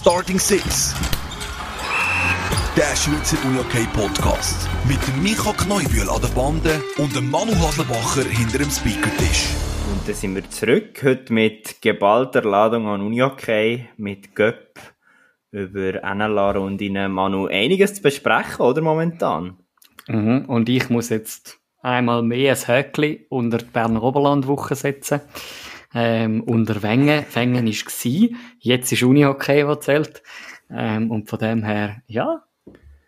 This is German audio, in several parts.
Starting Six. Der Schweizer UJK Podcast. Mit dem Micha Kneubühl an der Bande und dem Manu Haslebacher hinter dem Speakertisch. Und dann sind wir zurück, heute mit geballter Ladung an UniHockey, mit Göpp über NLA-Runden. Manu, einiges zu besprechen, oder momentan? Mhm. Und ich muss jetzt einmal mehr ein Höckli unter die Berner Oberlandwoche setzen. Ähm, unter Wengen. Wengen war es. Jetzt ist Unihockey, was zählt. Ähm, und von dem her, ja,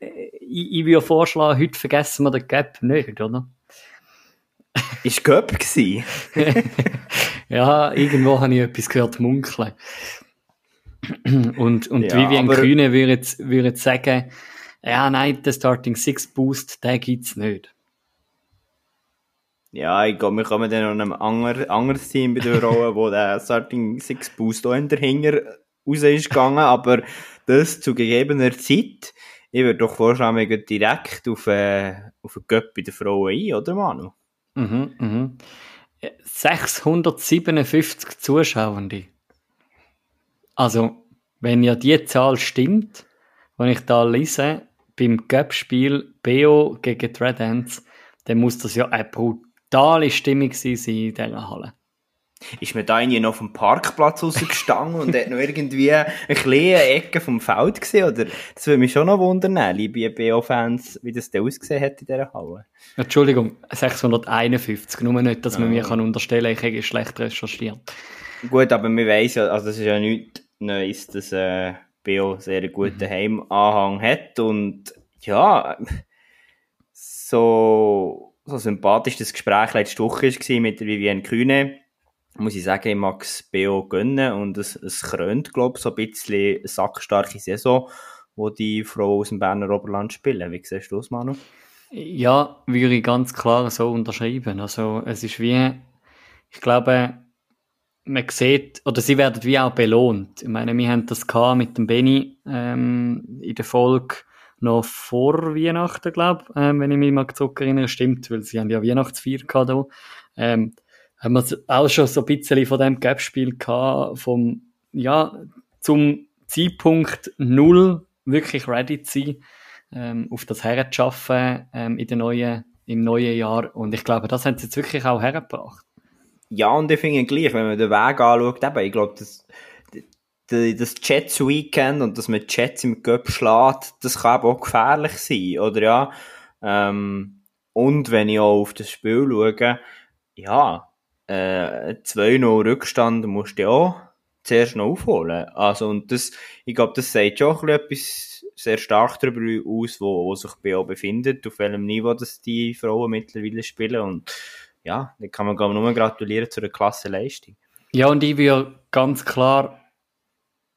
ich, ich würde vorschlagen, heute vergessen wir den Gap nicht, oder? Ist Göpp gsi? ja, irgendwo habe ich etwas gehört munkeln. Und, und Ja, Vivian aber- Kühne würde jetzt, würde jetzt sagen, ja, nein, der Starting Six Boost, den gibt's nicht. Ja, ich glaube, wir kommen dann noch einem anderen, anderes Team bei der Rolle, wo der Starting Six Boost auch hinterher raus ist gegangen, aber das zu gegebener Zeit. Ich würde doch vorschlagen, wir gehen direkt auf, äh, auf den Göpp bei den Frauen ein, oder Manu? Mhm, mhm. 657 Zuschauende. Also, wenn ja die Zahl stimmt, wenn ich da lese, beim Cup-Spiel BO gegen Red dann muss das ja eine Stimmung gewesen sein in dieser Halle. Ist mir da irgendwie noch vom Parkplatz rausgestanden und hat noch irgendwie eine kleine Ecke vom Feld gesehen, oder? Das würde mich schon noch wundern, liebe BO-Fans, wie das da ausgesehen hat in dieser Halle. Entschuldigung, 651, nur nicht, dass man Ah. mir kann unterstellen kann, ich hätte schlecht recherchiert. Gut, aber wir weiss ja, also das ist ja nichts Neues, dass äh, BO sehr guten Heimanhang hat und ja, so, so sympathisch das Gespräch letzte Woche war mit Vivienne Kühne, muss ich sagen, ich mag es BO gönnen und es, es krönt, glaube ich, so ein bisschen eine sackstarke Saison, wo die Frauen aus dem Berner Oberland spielen. Wie siehst du das, Manu? Ja, würde ich ganz klar so unterschreiben. Also, es ist wie, ich glaube, man sieht, oder sie werden wie auch belohnt. Ich meine, wir haben das mit dem Benny ähm, in der Folge noch vor Weihnachten, glaube ich, ähm, wenn ich mich mal zurückerinnere. Stimmt, weil sie haben ja Weihnachtsfeier gehabt da. Ähm, haben wir auch schon so ein bisschen von dem Gap-Spiel gehabt, vom, ja, zum Zeitpunkt null wirklich ready zu sein ähm, auf das herzuschaffen ähm, in der neuen, im neuen Jahr. Und ich glaube, das haben sie jetzt wirklich auch hergebracht. Ja, und ich finde gleich, wenn man den Weg anschaut, eben, ich glaube, das, d- das Jets Weekend und dass man Jets im Cup schlägt, das kann eben auch gefährlich sein, oder ja? Ähm, und wenn ich auch auf das Spiel schaue, ja, äh, 2-0 Rückstand musst du ja auch zuerst noch aufholen. Also, und das, ich glaube, das sagt schon etwas sehr stark darüber aus, wo, wo sich BO befindet, auf welchem Niveau das die Frauen mittlerweile spielen und ja, da kann man nur gratulieren zu einer klasse Leistung. Ja, und ich will ganz klar,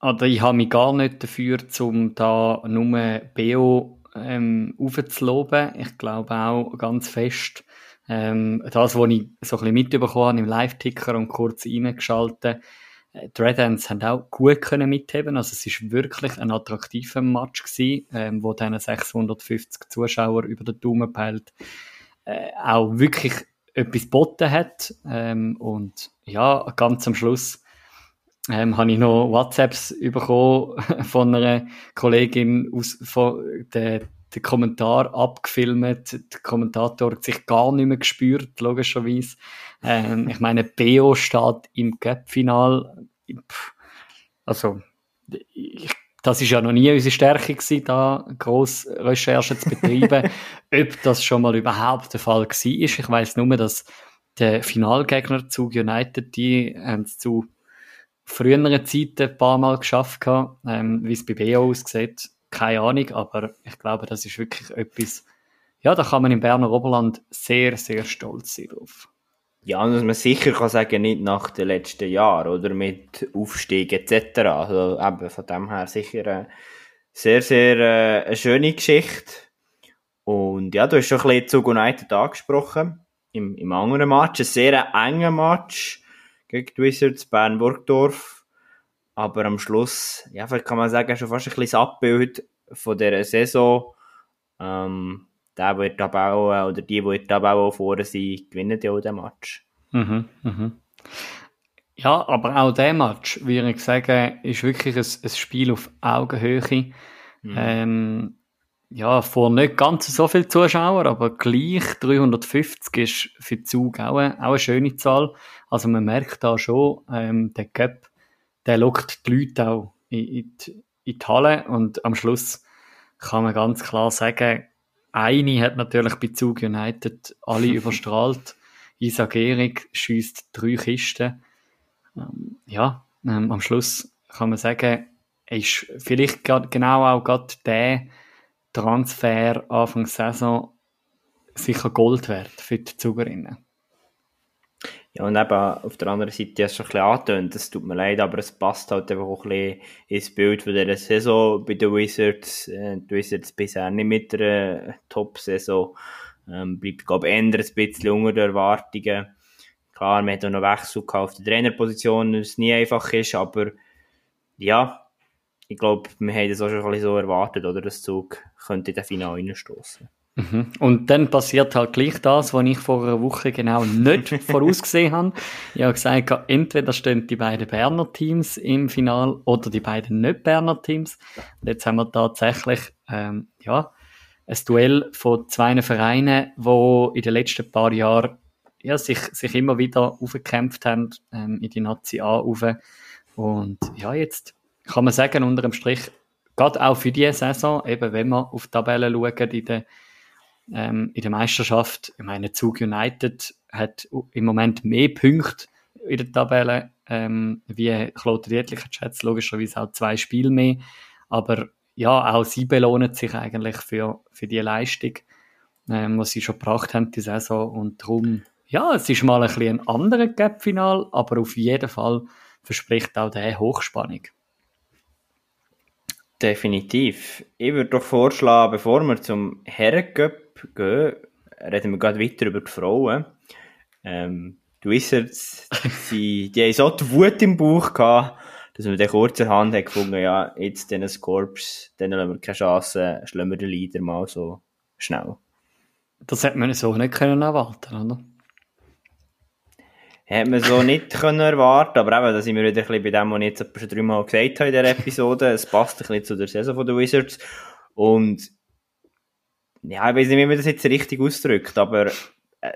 oder ich habe mich gar nicht dafür, um da nur BO ähm, aufzuloben. Ich glaube auch ganz fest, ähm, das, was ich so ein bisschen mitbekommen habe im Live-Ticker und kurz reingeschaltet, äh, die Red Ants haben auch gut können mitheben. Also es ist wirklich ein attraktiver Match gewesen, ähm, wo dann 650 Zuschauer über den Daumen peilt, äh, auch wirklich etwas geboten hat. Ähm, und ja, ganz am Schluss ähm, habe ich noch WhatsApps bekommen von einer Kollegin aus von der den Kommentar abgefilmt. Der Kommentator hat sich gar nicht mehr gespürt, logischerweise. Ähm, ich meine, BO steht im Cup-Final. Also, ich, das ist ja noch nie unsere Stärke gewesen, da gross Recherchen zu betreiben. Ob das schon mal überhaupt der Fall war. Ich weiss nur, dass der Finalgegner zu United, die haben es zu früheren Zeiten ein paar Mal geschafft ähm, wie es bei BO aussieht. Keine Ahnung, aber ich glaube, das ist wirklich etwas, ja, da kann man im Berner Oberland sehr, sehr stolz sein drauf. Ja, und was man sicher kann sagen, nicht nach den letzten Jahren oder mit Aufstieg etc. Also eben von dem her sicher eine sehr, sehr äh, eine schöne Geschichte. Und ja, du hast schon ein bisschen zu United angesprochen. Im, im anderen Match, ein sehr enger Match gegen die Wizards Bern-Burgdorf. Aber am Schluss, ja, vielleicht kann man sagen, schon fast ein bisschen das Abbild von dieser Saison. Ähm, der wird abbauen, oder die, die abbauen vorne sind, gewinnen ja auch den Match. Mhm, mhm. Ja, aber auch der Match, würde ich sagen, ist wirklich ein, ein Spiel auf Augenhöhe. Mhm. Ähm, ja, vor nicht ganz so viel Zuschauer, aber gleich 350 ist für Zug auch eine, auch eine schöne Zahl. Also man merkt da schon, ähm, der Cup, der lockt die Leute auch in, in, die, in die Halle und am Schluss kann man ganz klar sagen, eine hat natürlich bei Zug United alle überstrahlt. Isa Gehrig schießt drei Kisten. Ähm, ja, ähm, am Schluss kann man sagen, ist vielleicht genau auch gerade der Transfer Anfang Saison sicher Gold wert für die Zugerinnen. Ja, und eben auf der anderen Seite hast du schon ein bisschen angetönt, das tut mir leid, aber es passt halt einfach auch ein bisschen ins Bild von dieser Saison bei den Wizards. Äh, die Wizards bisher nicht mit einer Top-Saison. Ähm, bleibt, glaube ich, eher ein bisschen unter den Erwartungen. Klar, man hat auch noch Wechsel auf der Trainerposition, was nie einfach ist, aber ja, ich glaube, wir haben das auch schon ein bisschen so erwartet, oder? Das Zug könnte in den Finale reinstoßen. Mhm. Und dann passiert halt gleich das, was ich vor einer Woche genau nicht vorausgesehen habe. Ich habe gesagt, entweder stehen die beiden Berner Teams im Final oder die beiden nicht Berner Teams. Und jetzt haben wir tatsächlich, ähm, ja, ein Duell von zwei Vereinen, die in den letzten paar Jahren ja, sich, sich immer wieder aufgekämpft haben ähm, in die Nazi A rauf. Und ja, jetzt kann man sagen, unter dem Strich, gerade auch für diese Saison, eben wenn man auf die Tabelle schaut, in der, ähm, in der Meisterschaft, ich meine, Zug United hat im Moment mehr Punkte in der Tabelle, ähm, wie Claude Dietlich hat schätzt, logischerweise auch zwei Spiele mehr, aber ja, auch sie belohnen sich eigentlich für, für die Leistung, ähm, was sie schon gebracht haben, die Saison, und darum, ja, es ist mal ein bisschen ein anderes Gap-Final, aber auf jeden Fall verspricht auch der Hochspannung. Definitiv. Ich würde doch vorschlagen, bevor wir zum Herrencup gehen, reden wir gerade weiter über die Frauen. Ähm, die Wizards, die, die haben so die Wut im Bauch gehabt, dass man dann kurzerhand hat gefunden, ja, jetzt diesen Scorps, denen haben wir keine Chance, schlagen wir den Leader mal so schnell. Das hätte man so nicht können erwarten, oder? Hätte man so nicht können erwarten aber eben, da sind wir wieder ein bisschen bei dem, was ich jetzt schon dreimal gesagt habe in dieser Episode. Es passt ein bisschen zu der Saison der Wizards. Und ja, ich weiß nicht, wie man das jetzt richtig ausdrückt, aber äh,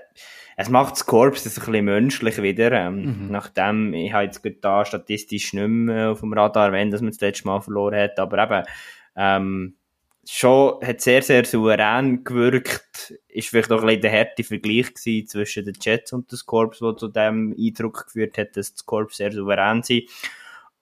es macht das Korps ein bisschen menschlich wieder. Ähm, mhm. Nachdem, ich habe jetzt da statistisch nicht mehr auf dem Radar erwähnt, dass man das letzte Mal verloren hat, aber eben, ähm, schon, hat sehr, sehr souverän gewirkt. Ist vielleicht auch ein bisschen der harte Vergleich gewesen zwischen den Jets und den Corps, der zu dem Eindruck geführt hat, dass das Corps sehr souverän sind.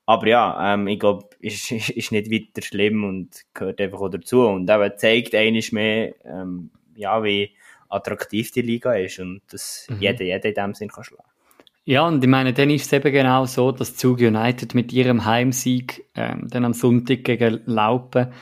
Aber ja, ähm, ich glaube, ist, ist, ist nicht weiter schlimm und gehört einfach auch dazu. Und eben zeigt eines mehr, ähm, ja, wie attraktiv die Liga ist und dass mhm. jeder, jeder in dem Sinn kann schlagen. Ja, und ich meine, dann ist es eben genau so, dass Zug United mit ihrem Heimsieg ähm, dann am Sonntag gegen Laupen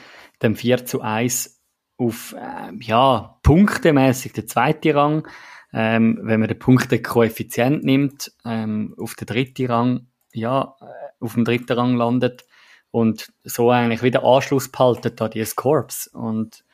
dem 4 zu 1 auf, äh, ja, punktemäßig der zweite Rang. Ähm, wenn man den Punktekoeffizient nimmt, ähm, auf den dritten Rang, ja, äh, auf dem dritten Rang landet und so eigentlich wieder Anschluss behalten an dieses Korps. Und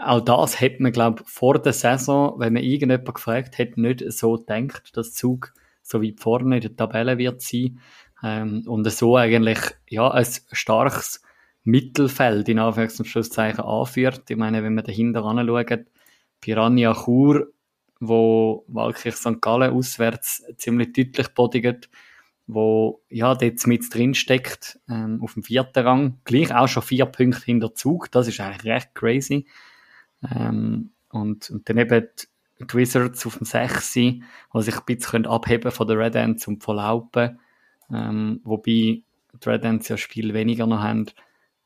auch das hätte man, glaube vor der Saison, wenn man irgendjemand gefragt hätte, nicht so denkt, dass Zug so weit vorne in der Tabelle wird sein. Ähm, und so eigentlich, ja, ein starkes Mittelfeld in Anführungs- und Schlusszeichen anführt. Ich meine, wenn man dahinter anschaut, Piranha Chur, wo Walkirch St. Gallen auswärts ziemlich deutlich bodigt, wo ja dort mit drin steckt, ähm, auf dem vierten Rang, gleich auch schon vier Punkte hinter Zug, das ist eigentlich recht crazy. Ähm, und, und dann eben die, die Wizards auf dem 6, die sich ein bisschen abheben von der Red Ends und von Laupen, ähm, wobei die Red Ends ja Spiel weniger noch haben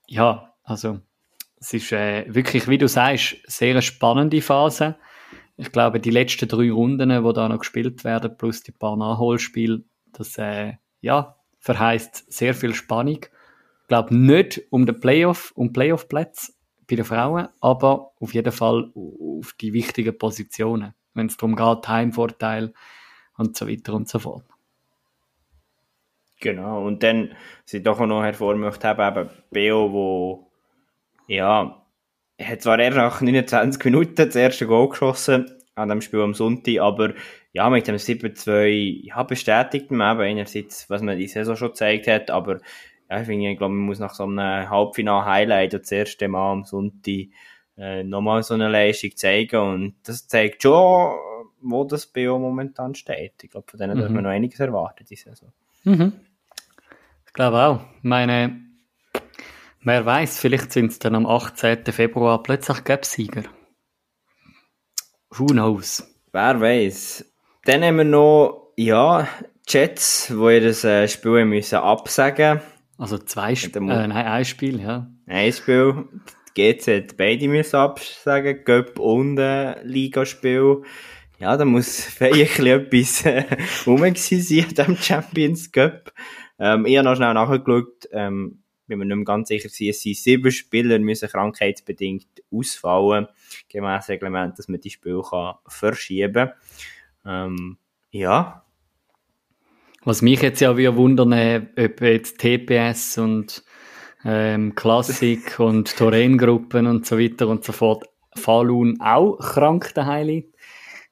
ja, also es ist äh, wirklich, wie du sagst, sehr eine spannende Phase. Ich glaube, die letzten drei Runden, die da noch gespielt werden, plus die paar Nachholspiele, das äh, ja, verheißt sehr viel Spannung. Ich glaube nicht um den Playoff, um Playoff-Plätze bei den Frauen, aber auf jeden Fall auf die wichtigen Positionen, wenn es darum geht, Heimvorteil und so weiter und so fort. Genau, und dann, was ich doch noch hervorheben möchte, eben Beo, wo, ja, hat zwar erst nach 29 Minuten das erste Goal geschossen, an dem Spiel am Sonntag, aber ja, mit dem 7-2, ja, bestätigt man eben einerseits, was man die Saison schon gezeigt hat, aber ja, ich finde, ich glaube, man muss nach so einem Halbfinal-Highlight das erste Mal am Sonntag äh, nochmal so eine Leistung zeigen und das zeigt schon, wo das BO momentan steht. Ich glaube, von denen mhm. darf man noch einiges erwarten, diese Saison. Mhm. Ich glaube auch. Meine, wer weiß, vielleicht sind es dann am 18. Februar plötzlich Gap-Sieger. Who knows? Wer weiß. Dann haben wir noch, ja, Jets, wo ihr das äh, Spiel müssen absagen Also zwei Spiele, äh, nein, ein Spiel, ja. Ein Spiel. Die hat beide müssen absagen, Göpp und äh, Ligaspiel. Ja, da muss vielleicht etwas äh, rum sein an dem Champions Cup. Ähm, ich habe noch schnell nachgeschaut, ähm, bin mir nicht mehr ganz sicher, es sind sieben Spieler müssen krankheitsbedingt ausfallen, gemäß Reglement, dass man die Spiele kann verschieben ähm, ja. Was mich jetzt ja wieder wundern, äh, ob jetzt TPS und ähm, Klassik und Torrengruppen und so weiter und so fort Falun auch krank daheim liegt.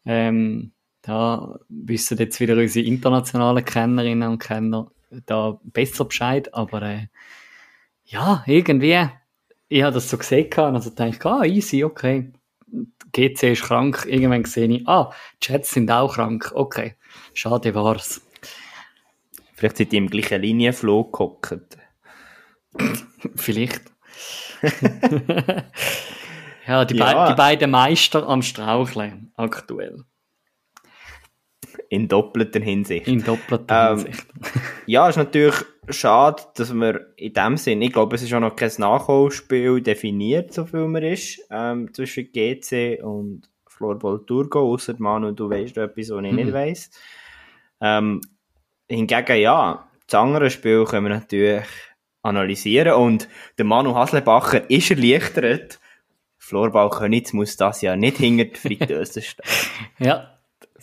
Ähm, da wissen jetzt wieder unsere internationalen Kennerinnen und Kenner da besser Bescheid, aber äh, ja, irgendwie, ich habe das so gesehen und also dachte ich, ah, easy, okay. GC ist krank, irgendwann sehe ich, ah, Chats sind auch krank, okay. Schade war's. Vielleicht sind die im gleichen Linienflug gehockt. Vielleicht. ja, die, ja. Be die beiden Meister am Straucheln aktuell. In doppelter Hinsicht. In doppelter ähm, Hinsicht. ja, ist natürlich schade, dass wir in dem Sinn, ich glaube, es ist auch noch kein Nachholspiel definiert, so viel man ist, ähm, zwischen GC und Floorball Turgo, außer Manu, du weißt etwas, was ich mhm. nicht weiss. Ähm, hingegen, ja, das andere Spiel können wir natürlich analysieren und der Manu Haslebacher ist erleichtert. Floorball Königs muss das ja nicht hinter die Fritteuse stehen. ja,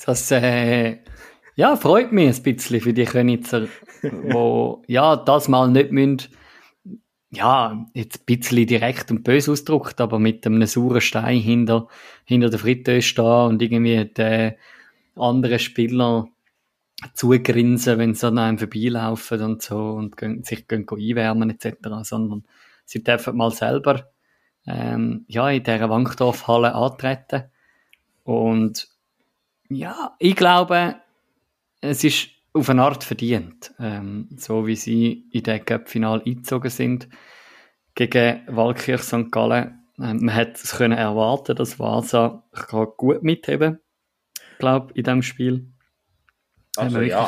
das äh, ja, freut mich ein bisschen für die Könitzer, wo ja das mal nicht müssen, ja, jetzt ein bisschen direkt und böse ausdruckt, aber mit einem sauren Stein hinter, hinter der Fritteuse stehen und irgendwie den anderen Spieler zugrinsen, wenn sie an einem vorbeilaufen und so und sich gehen einwärmen etc., sondern sie dürfen mal selber ähm, ja, in dieser Wankdorfhalle antreten und ja, ich glaube, es ist auf eine Art verdient, ähm, so wie sie in den Cup-Final eingezogen sind gegen Walkirch St. Gallen. Ähm, man hätte es können erwarten, dass Vasa gut mitheben glaube in diesem Spiel. Also ja,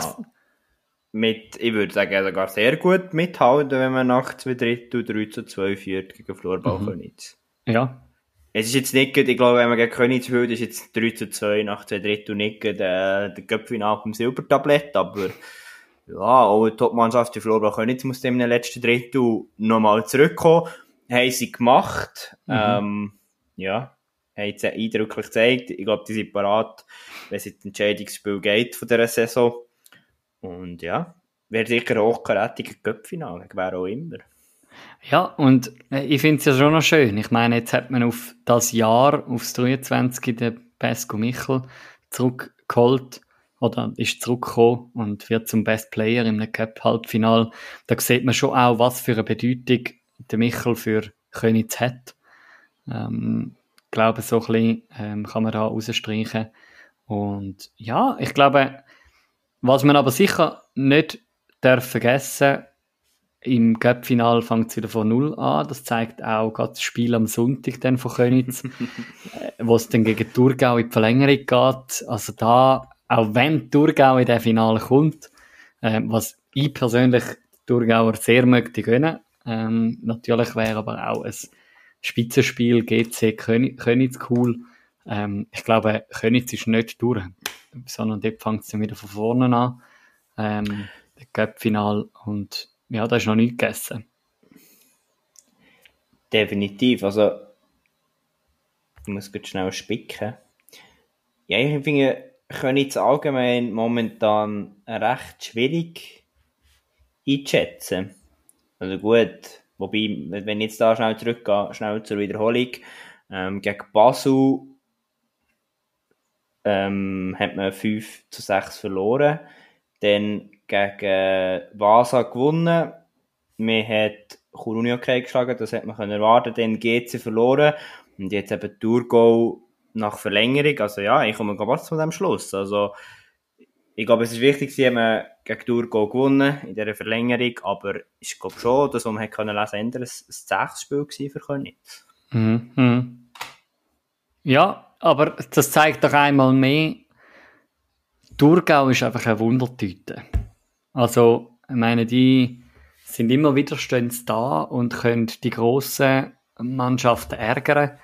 mit, ich würde sagen, sogar sehr gut mithalten, wenn man nach zwei Drittel 3 zu 2 führt gegen Florbau mhm. Ja, es ist jetzt nicht, ich glaube, wenn man gegen Königs spielt, ist jetzt 3 zu 2 nach zwei Drittel nicht der, der Köpfchen dem Silbertablett, aber ja, auch die Topmannschaft, die Flora Königs muss in den letzten Drittel nochmal zurückkommen. Haben sie gemacht. Mhm. Ähm, ja, haben sie eindrücklich gezeigt. Ich glaube, die sind parat, wenn es in das Entscheidungsspiel geht von dieser Saison. Und ja, wäre sicher hochkarätiger Köpfinale, wer auch immer. Ja, und äh, ich finde es ja schon noch schön. Ich meine, jetzt hat man auf das Jahr, aufs 23. den Pesco Michel zurückgeholt oder ist zurückgekommen und wird zum Best Player im Cup-Halbfinal. Da sieht man schon auch, was für eine Bedeutung der Michel für Königs hat. Ähm, ich glaube, so ein bisschen ähm, kann man da rausstreichen. Und ja, ich glaube, was man aber sicher nicht darf vergessen im Cup-Final fängt es wieder von Null an. Das zeigt auch gerade das Spiel am Sonntag dann von Königs, äh, wo es dann gegen Thurgau in die Verlängerung geht. Also da, auch wenn Thurgau in der Finale kommt, äh, was ich persönlich Thurgauer sehr möchte gönnen, ähm, natürlich wäre aber auch ein Spitzenspiel GC Königs cool. Ähm, ich glaube, Königs ist nicht durch, sondern dort fängt es dann wieder von vorne an. Ähm, Cup-Final und ja, da ist noch nicht gegessen. Definitiv. Also, ich muss jetzt schnell spicken. Ja, ich finde, jetzt allgemein momentan recht schwierig einschätzen. Also gut, wobei, wenn ich jetzt da schnell zurückgehe, schnell zur Wiederholung, ähm, gegen Basel ähm, hat man 5 zu 6 verloren. Dann gegen Vasa gewonnen. Man hat Churuni okay geschlagen, das hat man können erwarten. Dann GC verloren. Und jetzt eben Thurgau nach Verlängerung. Also ja, ich komme ganz zu dem Schluss. Also, ich glaube, es ist wichtig, sie haben gegen Thurgau gewonnen in dieser Verlängerung, aber ich glaube schon, dass man können lesen ändern, ein, ein sechs Spiel für Königs. Mhm. Mhm. Ja, aber das zeigt doch einmal mehr, Thurgau ist einfach eine Wundertüte. Also, ich meine, die sind immer wieder da und können die grossen Mannschaften ärgern.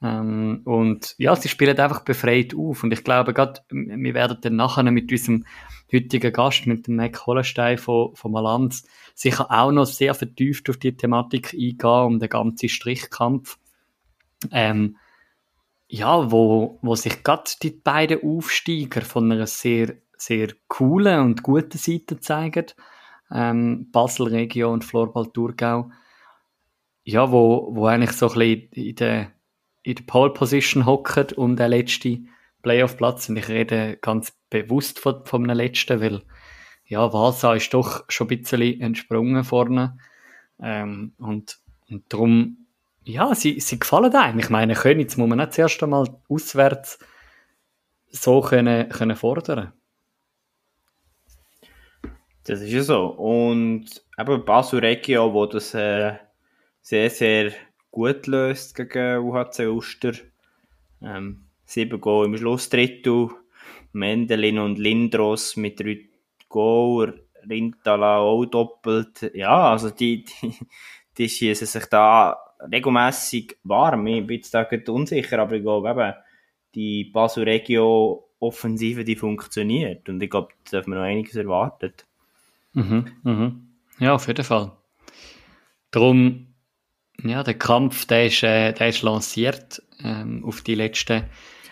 Ähm, und ja, sie spielen einfach befreit auf. Und ich glaube, gerade, wir werden dann nachher mit unserem heutigen Gast, mit dem Mac Hollenstein von, von Malanz, sicher auch noch sehr vertieft auf die Thematik eingehen, um den ganzen Strichkampf. Ähm, ja, wo, wo sich gerade die beiden Aufsteiger von einer sehr, sehr coolen und guten Seite zeigen, ähm, Basel Region und Florbal Thurgau, ja, wo, wo eigentlich so ein bisschen in der, in der Pole Position hocken um den letzten Playoff-Platz. Und ich rede ganz bewusst von, von einem letzten, weil, ja, Vasa ist doch schon ein bisschen entsprungen vorne. Ähm, und, und darum, ja, sie, sie gefallen einem. Ich meine, jetzt muss man nicht zuerst einmal auswärts so können, können fordern. Das ist ja so. Und eben Basel Regio, wo das äh, sehr, sehr gut löst gegen UHC Uster. Ähm, sieben Goal im Schlussdrittel. Mendelin und Lindros mit drei Goal. Rintala auch doppelt. Ja, also die, die, die schießen sich da regelmäßig warm. Ich bin jetzt da unsicher, aber ich glaube eben, die Basel Regio Offensive, die funktioniert. Und ich glaube, da darf man noch einiges erwarten. Mhm, mhm. Ja, auf jeden Fall. Darum ja, der Kampf, der ist, äh, der ist lanciert ähm, auf die letzten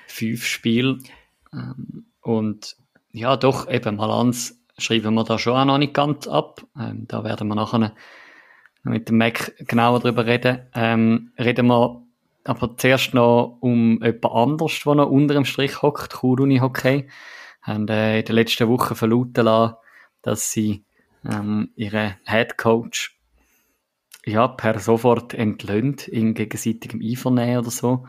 fünf Spiele. Ähm, und ja, doch, eben Malans schreiben wir da schon auch noch nicht ganz ab. Ähm, da werden wir nachher mit dem Mac genauer drüber reden. Ähm, reden wir aber zuerst noch um jemand anderes, der noch unter dem Strich hockt, Kuruni Hockey. Haben äh, in den letzten Wochen verlauten lassen, dass sie ähm, ihren Head Coach ja, per sofort entlöhnt in gegenseitigem Einvernehmen oder so.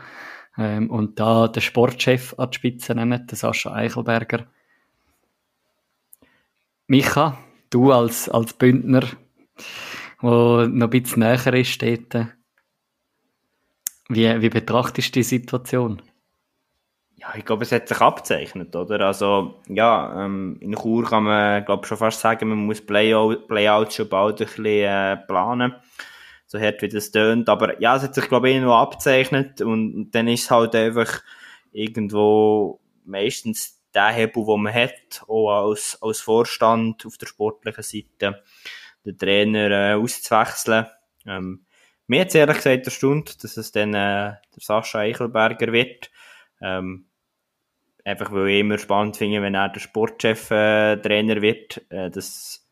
Ähm, und da den Sportchef an die Spitze nehmen, den Sascha Eichelberger. Micha, du als, als Bündner, wo noch ein bisschen näher ist dort, wie, wie betrachtest du die Situation? Ja, ich glaube, es hat sich abzeichnet, oder? Also, ja, ähm, in Chur kann man, glaube schon fast sagen, man muss Playout, Playouts schon bald ein bisschen äh, planen. So hart wie das tönt. Aber ja, es hat sich, glaube ich, irgendwo abzeichnet und, und dann ist es halt einfach irgendwo meistens der Hebel, den man hat, auch als, als Vorstand auf der sportlichen Seite, den Trainer äh, auszuwechseln. Ähm, mir hat ehrlich gesagt erstaunt, dass es dann äh, der Sascha Eichelberger wird. Ähm, einfach weil ich immer spannend finde, wenn er der Sportchef-Trainer äh, wird. Äh, das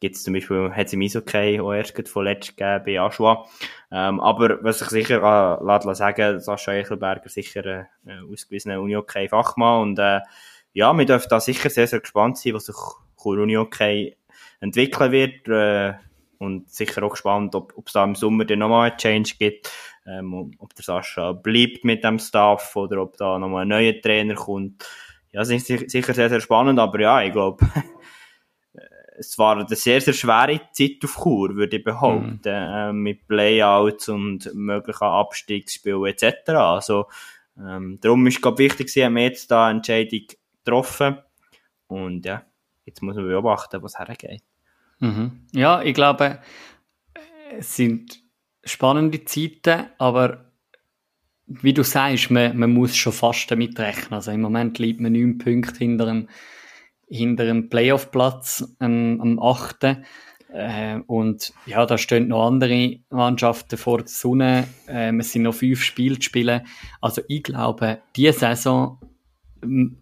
gibt es zum Beispiel, hat es im Eishockey auch erst vorletzt gegeben bei Aschua. Ähm, aber was ich sicher äh, lassen sagen, Sascha Eichelberger sicher ein äh, ausgewiesener Uni-Hockey-Fachmann und äh, ja, wir dürfen da sicher sehr, sehr gespannt sein, was sich Uni-Hockey entwickeln wird äh, und sicher auch gespannt, ob es da im Sommer dann nochmal einen Change gibt, ähm, ob der Sascha bleibt mit dem Staff oder ob da nochmal ein neuer Trainer kommt. Ja, das ist sicher sehr, sehr spannend, aber ja, ich glaube, es war eine sehr, sehr schwere Zeit auf Chur, würde ich behaupten, mhm. äh, mit Playouts und möglichen Abstiegsspielen etc. Also, ähm, darum ist es wichtig, sie haben jetzt da eine Entscheidung getroffen und ja, jetzt muss man beobachten, was hergeht. Mhm. Ja, ich glaube, es sind spannende Zeiten, aber wie du sagst, man, man muss schon fast damit rechnen. Also im Moment liegt man neun Punkte hinter dem, hinter dem Playoff-Platz ähm, am 8. Äh, und ja, da stehen noch andere Mannschaften vor der Sonne. Äh, es sind noch fünf Spiele zu spielen. Also ich glaube, diese Saison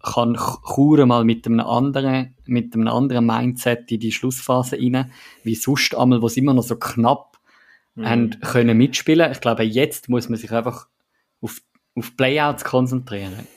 kann Chur mal mit einem anderen, mit einem anderen Mindset in die Schlussphase rein, wie sonst einmal, wo sie immer noch so knapp mhm. haben können mitspielen. Ich glaube, jetzt muss man sich einfach auf, auf Playouts konzentrieren.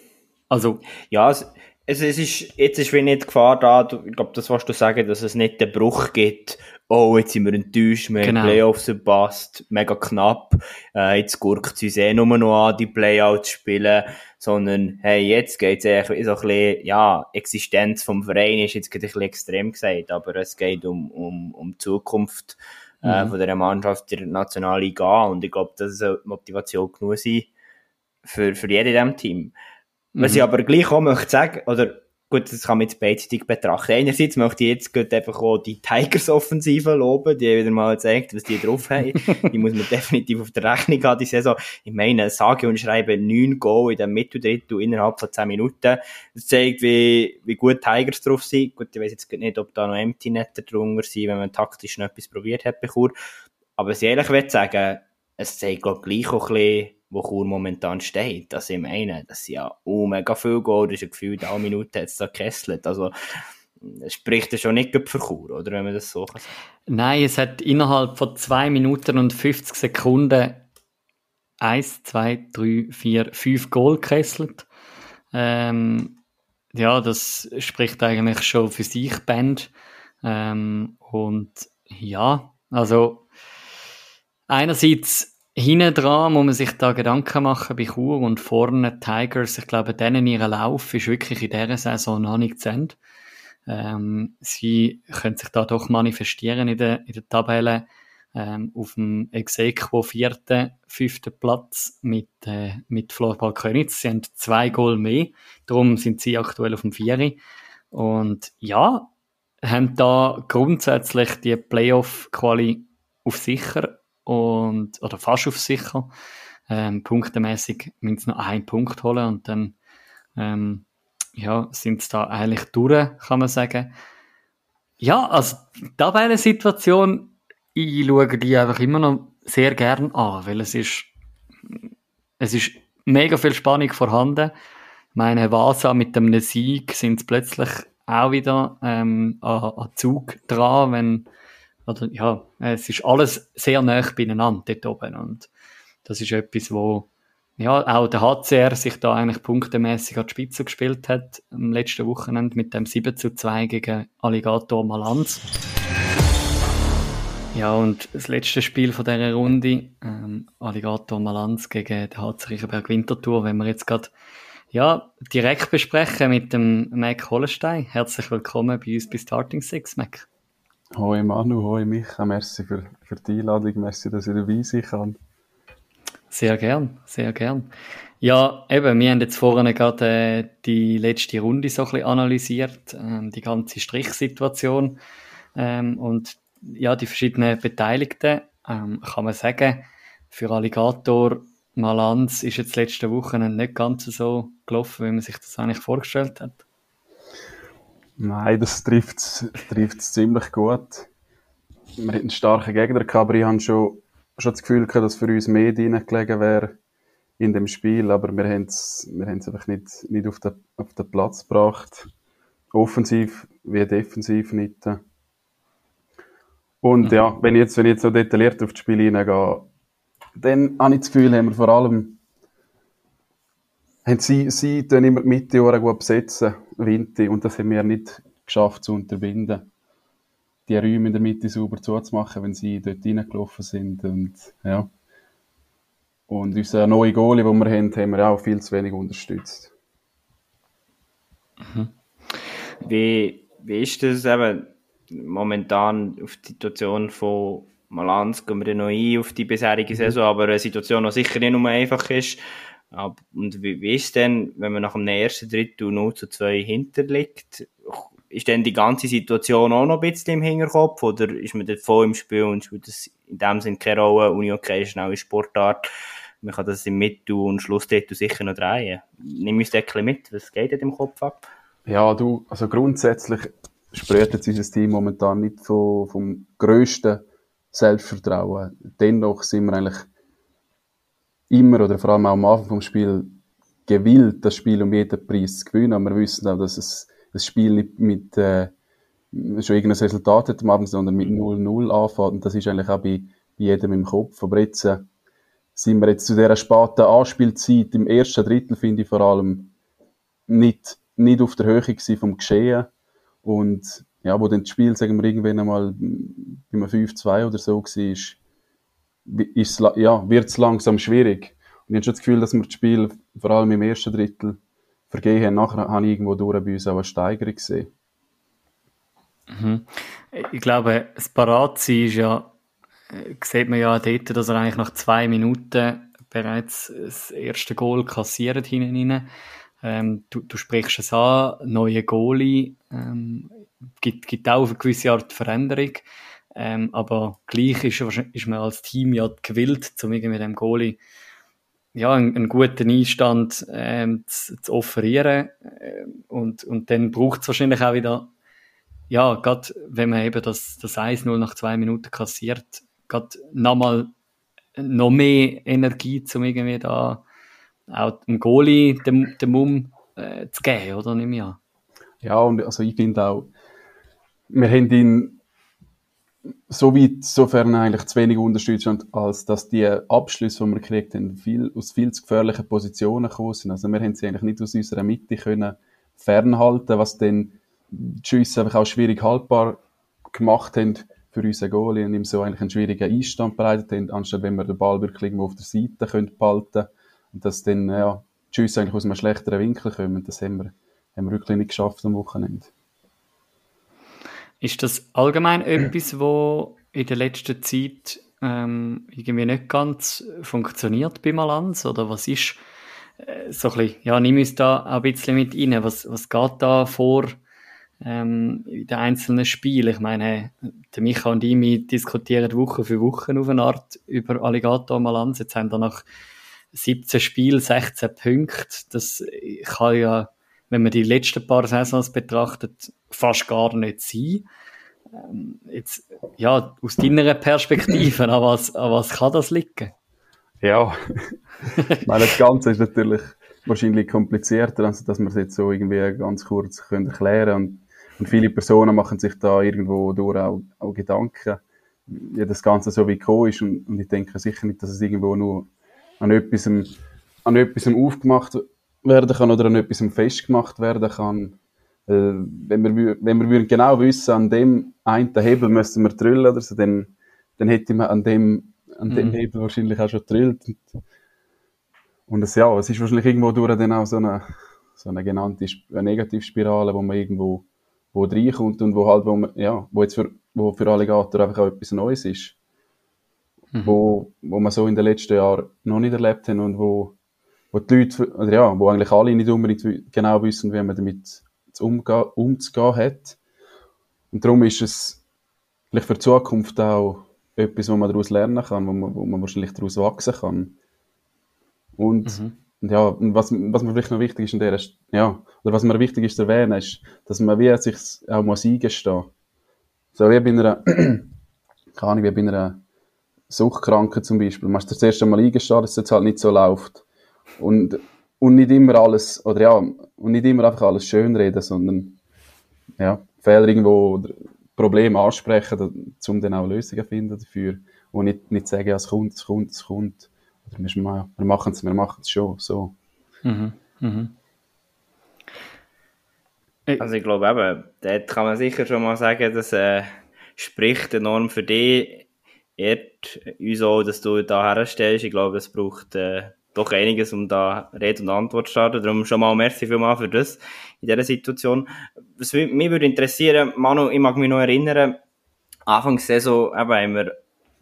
Also. Ja, es, es, es ist, jetzt ist wie nicht Gefahr da, du, ich glaube, das was du sagen, dass es nicht den Bruch gibt, oh, jetzt sind wir enttäuscht, wir genau. haben Playoffs verpasst, mega knapp, äh, jetzt gurkt es uns eh nur noch an, die Playouts spielen, sondern, hey, jetzt geht's eigentlich so ein bisschen, ja, Existenz vom Verein ist jetzt ein bisschen extrem gesagt, aber es geht um, um, um die Zukunft, äh, mhm. von der Mannschaft der Nationalliga und ich glaube, das soll Motivation genug sein für, für jeden in diesem Team. Was mhm. ich aber gleich auch möchte sagen, oder gut, das kann man jetzt beidseitig betrachten. Einerseits möchte ich jetzt gerade einfach auch die Tigers-Offensive loben, die wieder mal zeigt, was die drauf haben. die muss man definitiv auf der Rechnung haben, die Saison. Ich meine, sage und schreibe neun Goal in dem Mitteldrittel innerhalb von zehn Minuten. Das zeigt, wie, wie gut Tigers drauf sind. Gut, ich weiß jetzt nicht, ob da noch Empty-Netter drunter sind, wenn man taktisch noch etwas probiert hat bei Chur. Aber was ich ehrlich will sagen, es zeigt, glaube ich, gleich auch ein bisschen, wo Chur momentan steht. Das ich meine, das sind ja oh, mega viel Goal, das ist ein Gefühl, eine Minute hat es da gekesselt. Also, es spricht ja schon nicht für Chur, oder, wenn man das so kann. Nein, es hat innerhalb von 2 Minuten und 50 Sekunden 1, 2, 3, 4, 5 Goal gekesselt. Ähm, ja, das spricht eigentlich schon für sich, Band. Ähm, und ja, also einerseits Hinten dran muss man sich da Gedanken machen bei Chur und vorne Tigers. Ich glaube, denen ihr Lauf ist wirklich in dieser Saison noch nicht zu Ende. Ähm, sie können sich da doch manifestieren in der, in der Tabelle ähm, auf dem Exequo vierten, fünften Platz mit, äh, mit Florbal Könitz. Sie haben zwei Goal mehr, darum sind sie aktuell auf dem Vieri. Und ja, haben da grundsätzlich die Playoff-Quali auf sicher und, oder fast auf sicher. Ähm, punktemäßig müssen sie noch einen Punkt holen und dann ähm, ja, sind sie da eigentlich durch, kann man sagen. Ja, also die Tabellensituation, ich schaue die einfach immer noch sehr gern an, weil es ist, es ist mega viel Spannung vorhanden. Meine Vasa mit dem Sieg sind plötzlich auch wieder ähm, an, an Zug dran, wenn oder ja, es ist alles sehr nah beieinander dort oben und das ist etwas, wo ja, auch der HCR sich da eigentlich punktemäßig an die Spitze gespielt hat am letzten Wochenende mit dem 7 zu 2 gegen Alligator Malanz. Ja, und das letzte Spiel von dieser Runde, ähm, Alligator Malanz gegen den HC Riechenberg Winterthur, wenn wir jetzt gerade ja, direkt besprechen mit dem Mac Hollenstein. Herzlich willkommen bei uns bei Starting Six, Mac. Hoi Manu, hoi Micha, merci für, für die Einladung, merci, dass ich dabei sein kann. Sehr gern, sehr gern. Ja, eben, wir haben jetzt vorhin gerade äh, die letzte Runde so ein bisschen analysiert, ähm, die ganze Strichsituation ähm, und ja, die verschiedenen Beteiligten. Ähm, kann man sagen, für Alligator Malanz ist jetzt letzte Woche nicht ganz so gelaufen, wie man sich das eigentlich vorgestellt hat. Nein, das trifft es ziemlich gut. Wir hatten einen starken Gegner gehabt, aber ich habe schon, schon das Gefühl gehabt, dass für uns mehr drin gelegen wäre in dem Spiel, aber wir haben es wir einfach nicht, nicht auf, den, auf den Platz gebracht. Offensiv wie defensiv nicht. Und mhm. ja, wenn ich jetzt, wenn ich jetzt so detailliert auf das Spiel hineingehe, dann habe ich das Gefühl, haben wir vor allem haben sie, sie tun immer die Mitte gut besetzen, Winter, und das haben wir nicht geschafft zu unterbinden. Die Räume in der Mitte sauber zuzumachen, wenn sie dort reingelaufen sind, und, ja. Und unser neue Goalie, den wir haben, haben wir auch viel zu wenig unterstützt. Mhm. Wie, wie ist das eben momentan auf die Situation von Malanz, gehen wir noch ein auf die bisherige mhm. Saison, aber eine Situation, die sicher nicht nur einfach ist, und wie, wie ist denn, wenn man nach dem ersten Drittel 0 zu 2 hinterliegt, ist denn die ganze Situation auch noch ein bisschen im Hinterkopf oder ist man dort voll im Spiel und spielt das in dem Sinne keine Rolle? Uni okay ist eine Sportart. Man kann das im Mittel und Schlussdrittel sicher noch drehen. Nimm uns das ein mit. Was geht denn im Kopf ab? Ja, du, also grundsätzlich spricht jetzt unser Team momentan nicht vom, vom grössten Selbstvertrauen. Dennoch sind wir eigentlich immer oder vor allem auch am Anfang vom Spiel gewillt, das Spiel um jeden Preis zu gewinnen. Aber wir wissen auch, dass es das Spiel nicht mit äh, schon irgendein Resultat hat am Abend, sondern mit 0-0 anfängt. Und das ist eigentlich auch bei, bei jedem im Kopf. Aber jetzt äh, sind wir jetzt zu dieser späten Anspielzeit im ersten Drittel, finde ich vor allem, nicht, nicht auf der Höhe gewesen vom Geschehen. Und ja, wo dann das Spiel, sagen wir, irgendwann einmal bei einem 5-2 oder so war, ja, wird es langsam schwierig. Und ich habe schon das Gefühl, dass wir das Spiel vor allem im ersten Drittel vergehen haben. Nachher habe ich irgendwo durch bei uns auch eine Steigerung gesehen. Mhm. Ich glaube, das Paratsein ist ja, äh, sieht man ja dort, dass er eigentlich nach zwei Minuten bereits das erste Goal kassiert hinten ähm, du, du sprichst es an, neue Goalie, ähm, gibt, gibt auch eine gewisse Art Veränderung. Ähm, aber gleich ist, ist man als Team ja gewillt, um irgendwie dem Goalie ja, einen, einen guten Einstand ähm, zu, zu offerieren. Ähm, und, und dann braucht es wahrscheinlich auch wieder, ja, gerade wenn man eben das, das 1-0 nach zwei Minuten kassiert, gerade nochmal noch mehr Energie, um irgendwie da auch dem Goalie den, den Mumm äh, zu geben, oder? Nicht mehr. Ja, und also ich finde auch, wir haben ihn so weit, sofern eigentlich zu wenig unterstützt, als dass die Abschlüsse, die wir gekriegt haben, viel, aus viel zu gefährlichen Positionen gekommen sind. Also wir haben sie eigentlich nicht aus unserer Mitte können fernhalten, was dann die Schüsse einfach auch schwierig haltbar gemacht haben für unseren Goalie und ihm so eigentlich einen schwierigen Einstand bereitet haben, anstatt wenn wir den Ball wirklich irgendwo auf der Seite können behalten und dass dann, ja, die Schüsse eigentlich aus einem schlechteren Winkel kommen. Das haben wir, haben wir wirklich nicht geschafft am Wochenende. Ist das allgemein etwas, wo in der letzten Zeit ähm, irgendwie nicht ganz funktioniert bei Malanz? Oder was ist äh, so ein bisschen, ja, nimm uns da ein bisschen mit rein. Was, was geht da vor ähm, in den einzelnen Spielen? Ich meine, der Micha und ich diskutieren Woche für Woche auf eine Art über Alligator Malanz. Jetzt haben wir nach 17 Spielen 16 Punkte. Das kann ja wenn man die letzten paar Saisons betrachtet, fast gar nicht sein. Ähm, jetzt, ja, aus deiner Perspektive, an was, an was kann das liegen? Ja, meine, das Ganze ist natürlich wahrscheinlich komplizierter, als dass man es jetzt so irgendwie ganz kurz können erklären und, und viele Personen machen sich da irgendwo durch auch, auch Gedanken, wie das Ganze so wie gekommen ist und, und ich denke sicher nicht, dass es irgendwo nur an etwas, an etwas aufgemacht werden kann oder an etwas festgemacht werden kann. Äh, wenn wir, wenn wir genau wissen, an dem einen Hebel müssen wir drüllen oder so, dann, dann hätte man an dem, an dem mhm. Hebel wahrscheinlich auch schon drüllt. Und, und es, ja, es ist wahrscheinlich irgendwo durch dann auch so eine, so eine genannte eine Negativspirale, wo man irgendwo wo reinkommt und wo halt, wo man, ja, wo jetzt für, wo für Alligator einfach auch etwas Neues ist. Mhm. Wo, wo man so in den letzten Jahren noch nicht erlebt haben und wo, wo die Leute, oder ja, wo eigentlich alle nicht unbedingt genau wissen, wie man damit umgehen, umzugehen hat. Und darum ist es vielleicht für die Zukunft auch etwas, wo man daraus lernen kann, wo man, wo man wahrscheinlich daraus wachsen kann. Und, mhm. ja, was, was mir vielleicht noch wichtig ist in der, ja, oder was mir wichtig ist zu erwähnen, ist, dass man wie sich auch muss eingestehen. So wie bei einer, keine Ahnung, wie bei einer Suchtkranken zum Beispiel. Man muss das erste Mal eingestehen, dass es jetzt halt nicht so läuft. Und, und nicht immer alles, oder ja, und nicht immer einfach alles schönreden, sondern, ja, Fehler irgendwo, oder Probleme ansprechen, um dann auch Lösungen zu finden dafür. Und nicht, nicht sagen, ja, es kommt, es kommt, es kommt. Oder wir, wir machen es, wir machen es schon, so. Mhm. Mhm. Also ich glaube eben, dort kann man sicher schon mal sagen, das äh, spricht enorm für dich, ehrt uns auch, dass du da herstellst. Ich glaube, es braucht äh, doch einiges, um da Rede und Antwort zu starten. Darum schon mal merci vielmal für das in dieser Situation. Was mich würde interessieren, Manu, ich mag mich noch erinnern, Anfang der Saison eben haben wir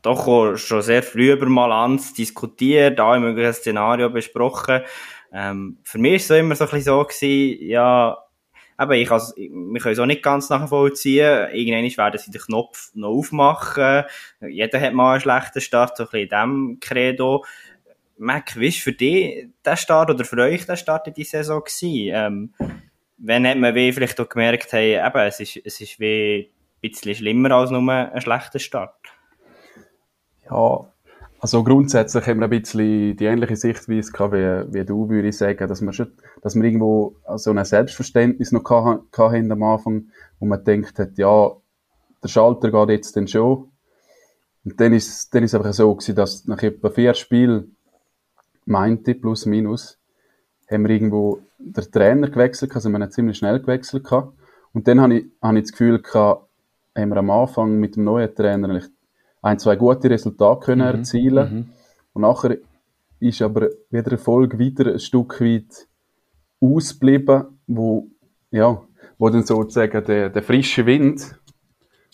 doch schon sehr früh über Malanz diskutiert, alle möglichen Szenario besprochen. Ähm, für mich war es immer so ein bisschen so gewesen, ja, eben, ich kann wir können es auch nicht ganz nachvollziehen. Irgendwann werden sie den Knopf noch aufmachen. Jeder hat mal einen schlechten Start, so ein bisschen in diesem Credo. Mac, wie war für dich der Start oder für euch der Start in die Saison gewesen? Ähm, wenn hat man wie vielleicht auch gemerkt, hey, eben, es ist, es ist wie ein bisschen schlimmer als nur ein schlechter Start? Ja, also grundsätzlich haben wir ein bisschen die ähnliche Sichtweise gehabt, wie, wie du, würde ich sagen, dass wir schon, dass wir irgendwo so ein Selbstverständnis noch hatten am Anfang, wo man denkt hat, ja, der Schalter geht jetzt dann schon. Und dann ist, dann ist es einfach so gewesen, dass nach etwa vier Spielen meinte, plus minus, haben wir irgendwo der Trainer gewechselt, also wir haben ziemlich schnell gewechselt gehabt. Und dann habe ich, habe ich das Gefühl gehabt, haben wir am Anfang mit dem neuen Trainer ein, zwei gute Resultate können mhm. erzielen. Mhm. Und nachher ist aber wieder Erfolg wieder ein Stück weit ausgeblieben, wo, ja, wo dann sozusagen der, der frische Wind,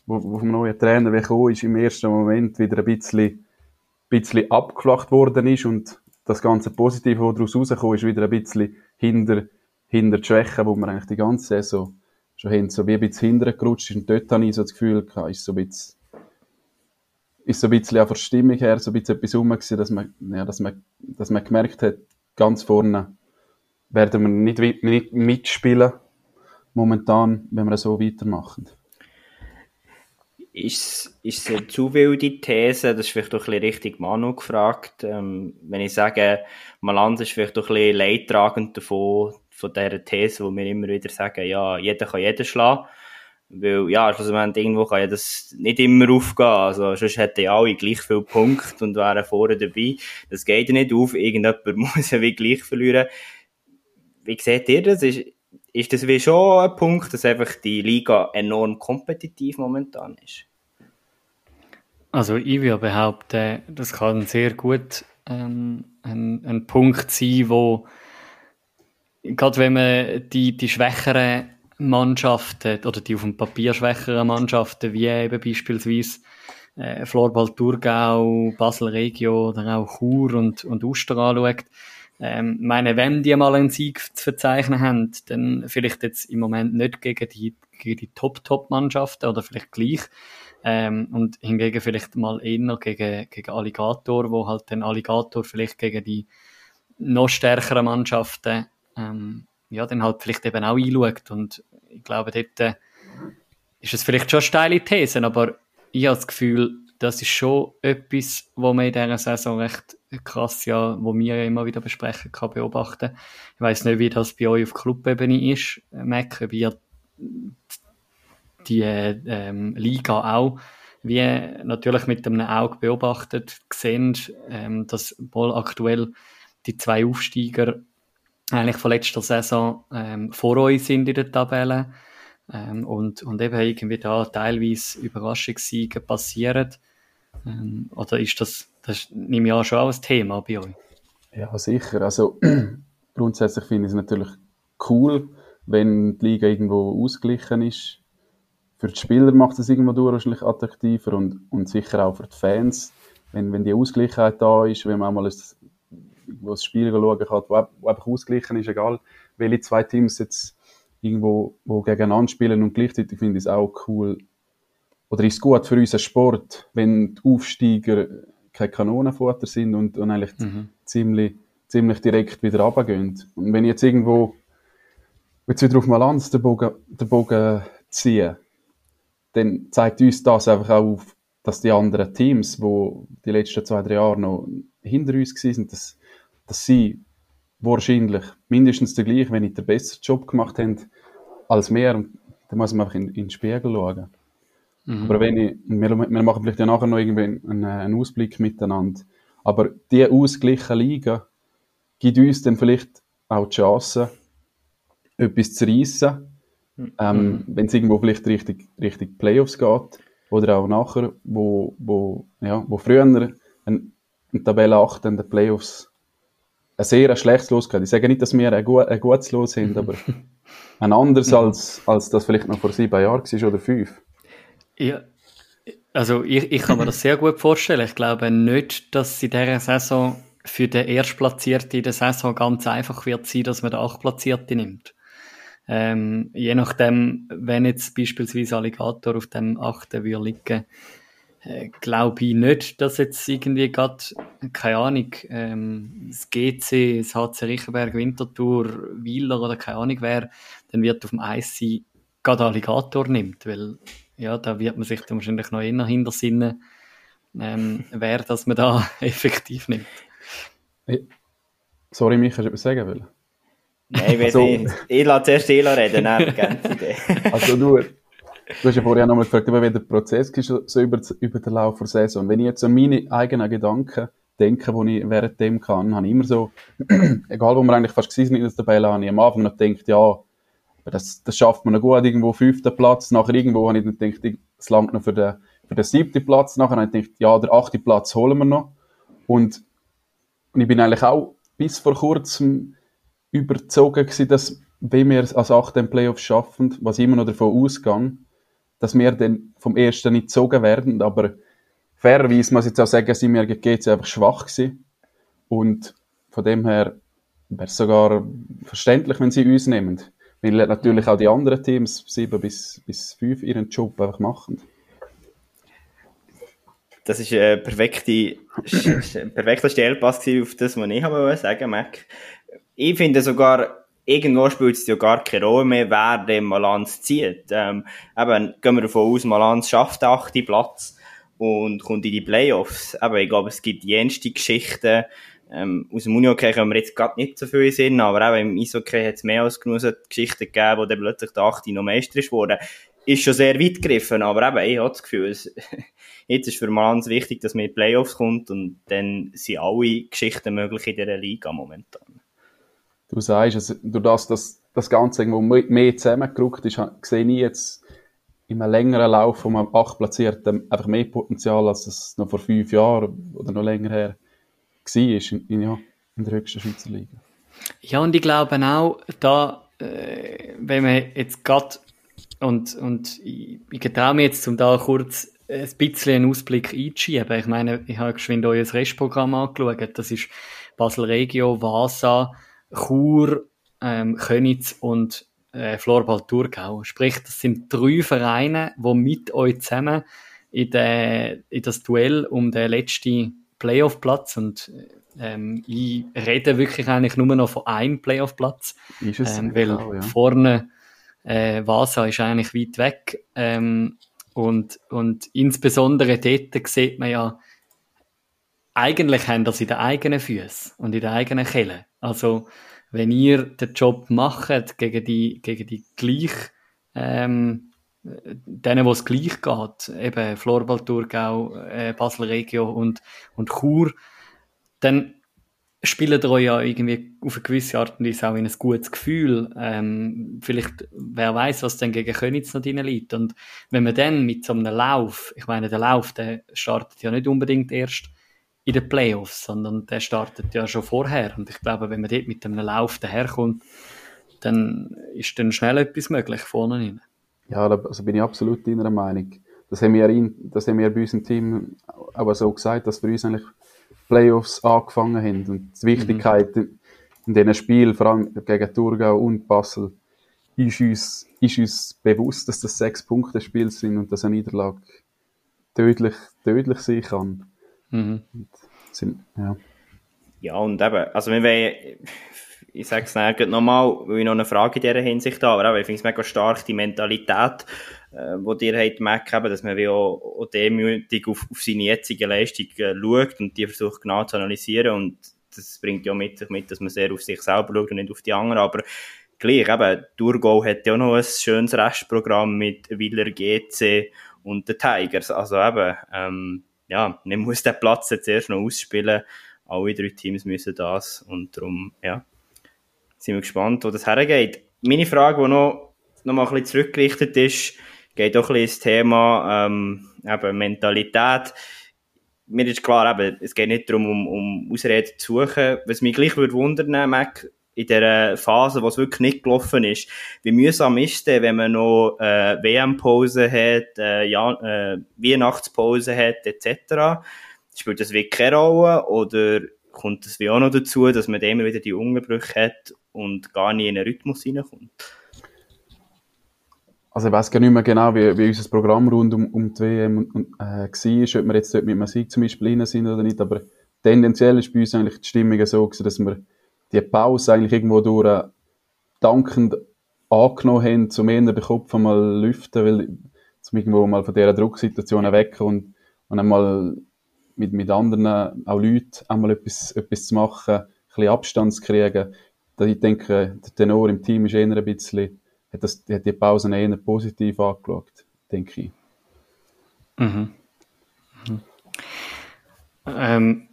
wo, wo vom neuen Trainer gekommen ist, im ersten Moment wieder ein bisschen, bisschen abgeflacht worden ist und das ganze Positive, was daraus rausgekommen ist, wieder ein bisschen hinter, hinter die Schwächen, wo man eigentlich die ganze Saison schon hin, so wie ein bisschen hintergerutscht ist. Und dort habe ich so das Gefühl gehabt, ist so ein bisschen, ist so ein bisschen auf der Stimmung her so ein bisschen etwas rum gewesen, dass man, ja, dass man, dass man gemerkt hat, ganz vorne werden wir nicht, nicht mitspielen momentan, wenn wir so weitermachen. Ist, ist es eine zu wilde These? Das ist vielleicht doch ein bisschen richtig Manu gefragt. Ähm, wenn ich sage, Malanz ist vielleicht doch ein bisschen leidtragend davon, von dieser These, wo wir immer wieder sagen, ja, jeder kann jeden schlagen. Weil, ja, schlussendlich irgendwo kann ja das nicht immer aufgehen. Also, sonst hätten ja alle gleich viele Punkte und wären vorne dabei. Das geht ja nicht auf. Irgendjemand muss ja wie gleich verlieren. Wie seht ihr das? Ist, ist das wie schon ein Punkt, dass einfach die Liga enorm kompetitiv momentan ist? Also ich würde behaupten, das kann sehr gut ähm, ein, ein Punkt sein, wo gerade wenn man die, die schwächeren Mannschaften oder die auf dem Papier schwächeren Mannschaften, wie eben beispielsweise äh, Florbal Thurgau, Basel Regio oder auch Chur und, und Uster anschaut, ähm, meine, wenn die mal einen Sieg zu verzeichnen haben, dann vielleicht jetzt im Moment nicht gegen die, gegen die Top-Top-Mannschaften oder vielleicht gleich. Ähm, und hingegen vielleicht mal eher gegen, gegen Alligator, wo halt den Alligator vielleicht gegen die noch stärkeren Mannschaften ähm, ja, dann halt vielleicht eben auch einschaut. Und ich glaube, dort äh, ist es vielleicht schon eine steile These, aber ich habe das Gefühl, das ist schon etwas, wo man in dieser Saison recht krass, ja, wo wir ja immer wieder besprechen kann, beobachten. Ich weiß nicht, wie das bei euch auf Clubebene ist, Mac, ihr die ähm, Liga auch wie natürlich mit einem Auge beobachtet, gesehen, ähm, dass wohl aktuell die zwei Aufsteiger eigentlich von letzter Saison ähm, vor euch sind in der Tabelle ähm, und, und eben irgendwie da teilweise Überraschungssiege passieren. Ähm, oder ist das, das nehme ich an, schon auch ein Thema bei euch? Ja, sicher. Also grundsätzlich finde ich es natürlich cool, wenn die Liga irgendwo ausgeglichen ist. Für die Spieler macht es irgendwo wahrscheinlich attraktiver und, und sicher auch für die Fans, wenn, wenn die Ausgleichheit da ist, wenn man mal ein, das Spiel schauen kann, wo, wo einfach ausgeglichen ist, egal welche zwei Teams jetzt irgendwo wo gegeneinander spielen und gleichzeitig finde ich es auch cool, oder ist es gut für unseren Sport, wenn die Aufsteiger keine Kanonenfutter sind und, und eigentlich mhm. ziemlich, ziemlich direkt wieder runtergehen. Und wenn ich jetzt irgendwo jetzt wieder auf Malanz den Bogen, den Bogen ziehe, dann zeigt uns das einfach auch auf, dass die anderen Teams, wo die letzten zwei, drei Jahre noch hinter uns waren, dass, dass sie wahrscheinlich mindestens der gleiche, wenn nicht der bessere Job gemacht haben, als mehr. Und da muss man einfach in, in den Spiegel schauen. Mhm. Aber wenn ich, wir, wir machen vielleicht ja nachher noch irgendwie einen, einen Ausblick miteinander. Aber die ausgleichen Liga gibt uns dann vielleicht auch die Chance, etwas zu reissen, mhm. ähm, wenn es irgendwo vielleicht richtig, richtig Playoffs geht. Oder auch nachher, wo, wo, ja, wo früher ein, in Tabelle 8 in den Playoffs ein sehr schlechtes Los gehabt. Ich sage nicht, dass wir ein, gut, ein gutes Los sind, aber ein anderes als, als das vielleicht noch vor sieben Jahren war oder fünf. Ja, also ich, ich kann mir das sehr gut vorstellen. Ich glaube nicht, dass in dieser Saison für den Erstplatzierten in der Saison ganz einfach wird sein, dass man den Achtplatzierten nimmt. Ähm, je nachdem, wenn jetzt beispielsweise Alligator auf dem Achten würde liegen, äh, glaube ich nicht, dass jetzt irgendwie gerade, keine Ahnung, ähm, das GC, das HC Riechenberg, Winterthur, Wieler oder keine Ahnung wer, dann wird auf dem Eis sein, gerade Alligator nimmt, weil ja, da wird man sich dann wahrscheinlich noch eher hintersinnen, ähm, wer das man da effektiv nimmt. Sorry, mich, hast du etwas sagen wollen? Nein, ich, also, nicht. ich lasse zuerst Ela reden, Idee. Also du, du hast ja vorher nochmal gefragt, wie der Prozess ist so über, über den Lauf der Saison. Wenn ich jetzt an meine eigenen Gedanken denken, die ich während dem kann. Habe ich immer so, egal wo wir eigentlich fast gewesen sind in der Tabelle, habe ich am Anfang noch gedacht, ja, das, das schafft man noch gut, irgendwo fünften Platz. Nachher irgendwo habe ich dann gedacht, es langt noch für den, für den siebten Platz. Nachher habe ich gedacht, ja, der achte Platz holen wir noch. Und, und ich bin eigentlich auch bis vor kurzem überzogen gewesen, dass wenn wir als achten Playoffs schaffen, was immer noch davon ausgehe, dass wir dann vom ersten nicht gezogen werden, aber fairerweise muss ich jetzt auch sagen, sind wir gegen GC einfach schwach gewesen. Und von dem her wäre es sogar verständlich, wenn sie uns nehmen. Weil natürlich auch die anderen Teams, sieben bis, bis fünf, ihren Job einfach machen. Das ist ein perfekter, perfekter Stellpass auf das, was ich habe sagen Mac. Ich finde sogar, irgendwo spielt es ja gar keine Rolle mehr, wer den Malanz zieht. Ähm, eben, gehen wir davon aus, Malanz schafft den achten Platz und kommt in die Playoffs. Aber ich glaube, es gibt jenste Geschichten. Ähm, aus dem Unihockey können wir jetzt gerade nicht so viel Sinn, aber auch im Eishockey hat es mehr als genug Geschichten gegeben, wo dann plötzlich der Achte noch Meister ist worden. Ist schon sehr weit gegriffen, aber eben, ich habe das Gefühl, es, jetzt ist für Malans wichtig, dass man in die Playoffs kommt und dann sind alle Geschichten möglich in dieser Liga momentan. Du sagst, also, durch das, dass das Ganze irgendwo mehr zusammengerückt ist, sehe ich jetzt in einem längeren Lauf von einem Achtplatzierten einfach mehr Potenzial, als es noch vor fünf Jahren oder noch länger her war in, ja, in der höchsten Schweizer Liga. Ja, und ich glaube auch, da, äh, wenn man jetzt gerade und, und ich, ich getraue mir jetzt, um da kurz ein bisschen einen Ausblick einzuschieben. Ich meine, ich habe geschwind euer Restprogramm angeschaut. Das ist Basel Regio, Vasa, Chur, ähm, Könitz und äh, Florbal Thurgau. Sprich, das sind drei Vereine, die mit euch zusammen in, de, in das Duell um den letzten Playoff-Platz und ähm, ich rede wirklich eigentlich nur noch von einem Playoff-Platz, ähm, weil auch, ja. vorne äh, Vasa ist eigentlich weit weg ähm, und, und insbesondere dort sieht man ja, eigentlich haben das in den eigenen Füßen und in den eigenen Kellen. Also wenn ihr den Job macht gegen die, gegen die gleich, ähm, denen, wo es gleich geht, eben Florbal Thurgau, äh, Basel Regio und, und Chur, dann spielt euch ja irgendwie auf eine gewisse Art und Weise auch in ein gutes Gefühl. Ähm, vielleicht, wer weiß, was dann gegen Königs noch drin liegt. Und wenn man dann mit so einem Lauf, ich meine, der Lauf, der startet ja nicht unbedingt erst in den Playoffs, sondern der startet ja schon vorher. Und ich glaube, wenn man dort mit einem Lauf daherkommt, dann ist dann schnell etwas möglich vorne rein. Ja, also bin ich absolut deiner Meinung. Das haben wir, in, das haben wir bei unserem Team aber so gesagt, dass wir uns eigentlich Playoffs angefangen haben. Und die Wichtigkeit mhm. in diesen Spielen, vor allem gegen Thurgau und Basel, ist uns, ist uns bewusst, dass das sechs Punkte Spiel sind und dass eine Niederlage tödlich, tödlich sein kann. Mhm. Sind, ja. ja, und eben, also wir wollen, ich sage es nochmal, weil ich noch eine Frage in dieser Hinsicht habe, aber ich finde es mega stark, die Mentalität, äh, die dir hat merken, dass man wie auch, auch demütig auf, auf seine jetzige Leistung äh, schaut und die versucht genau zu analysieren und das bringt ja mit sich mit, dass man sehr auf sich selber schaut und nicht auf die anderen, aber gleich, eben, Thurgau hat ja auch noch ein schönes Restprogramm mit Willer GC und den Tigers, also eben, ähm, ja, man muss den Platz jetzt erst noch ausspielen. Alle drei Teams müssen das und darum, ja, sind wir gespannt, wo das hergeht. Meine Frage, die noch, noch mal ein bisschen zurückgerichtet ist, geht auch ein bisschen ins Thema ähm, eben Mentalität. Mir ist klar, eben, es geht nicht darum, um, um Ausreden zu suchen. Was mich gleich würde wundern, Mac, in der Phase, wo es wirklich nicht gelaufen ist. Wie mühsam ist es wenn man noch äh, WM-Pause hat, äh, ja, äh, Weihnachtspause hat, etc.? Spielt das wirklich keine Rolle oder kommt das wie auch noch dazu, dass man immer wieder die Unterbrüche hat und gar nicht in einen Rhythmus hineinkommt? Also ich weiß gar nicht mehr genau, wie, wie unser Programm rund um, um die WM äh, war, ob wir jetzt dort mit Musik zum Beispiel rein sind oder nicht, aber tendenziell ist bei uns eigentlich die Stimmung so gewesen, dass wir die Pause eigentlich irgendwo durch äh, dankend angenommen haben, um eher den Kopf einmal lüften, weil zum irgendwo mal von dieser Drucksituation weg und, und einmal mit, mit anderen, auch Leuten, einmal etwas, etwas zu machen, ein bisschen Abstand zu kriegen. Ich denke, der Tenor im Team ist eher ein bisschen, hat, das, hat die Pause eher positiv angeschaut, denke ich. Mhm. Mhm. Ähm,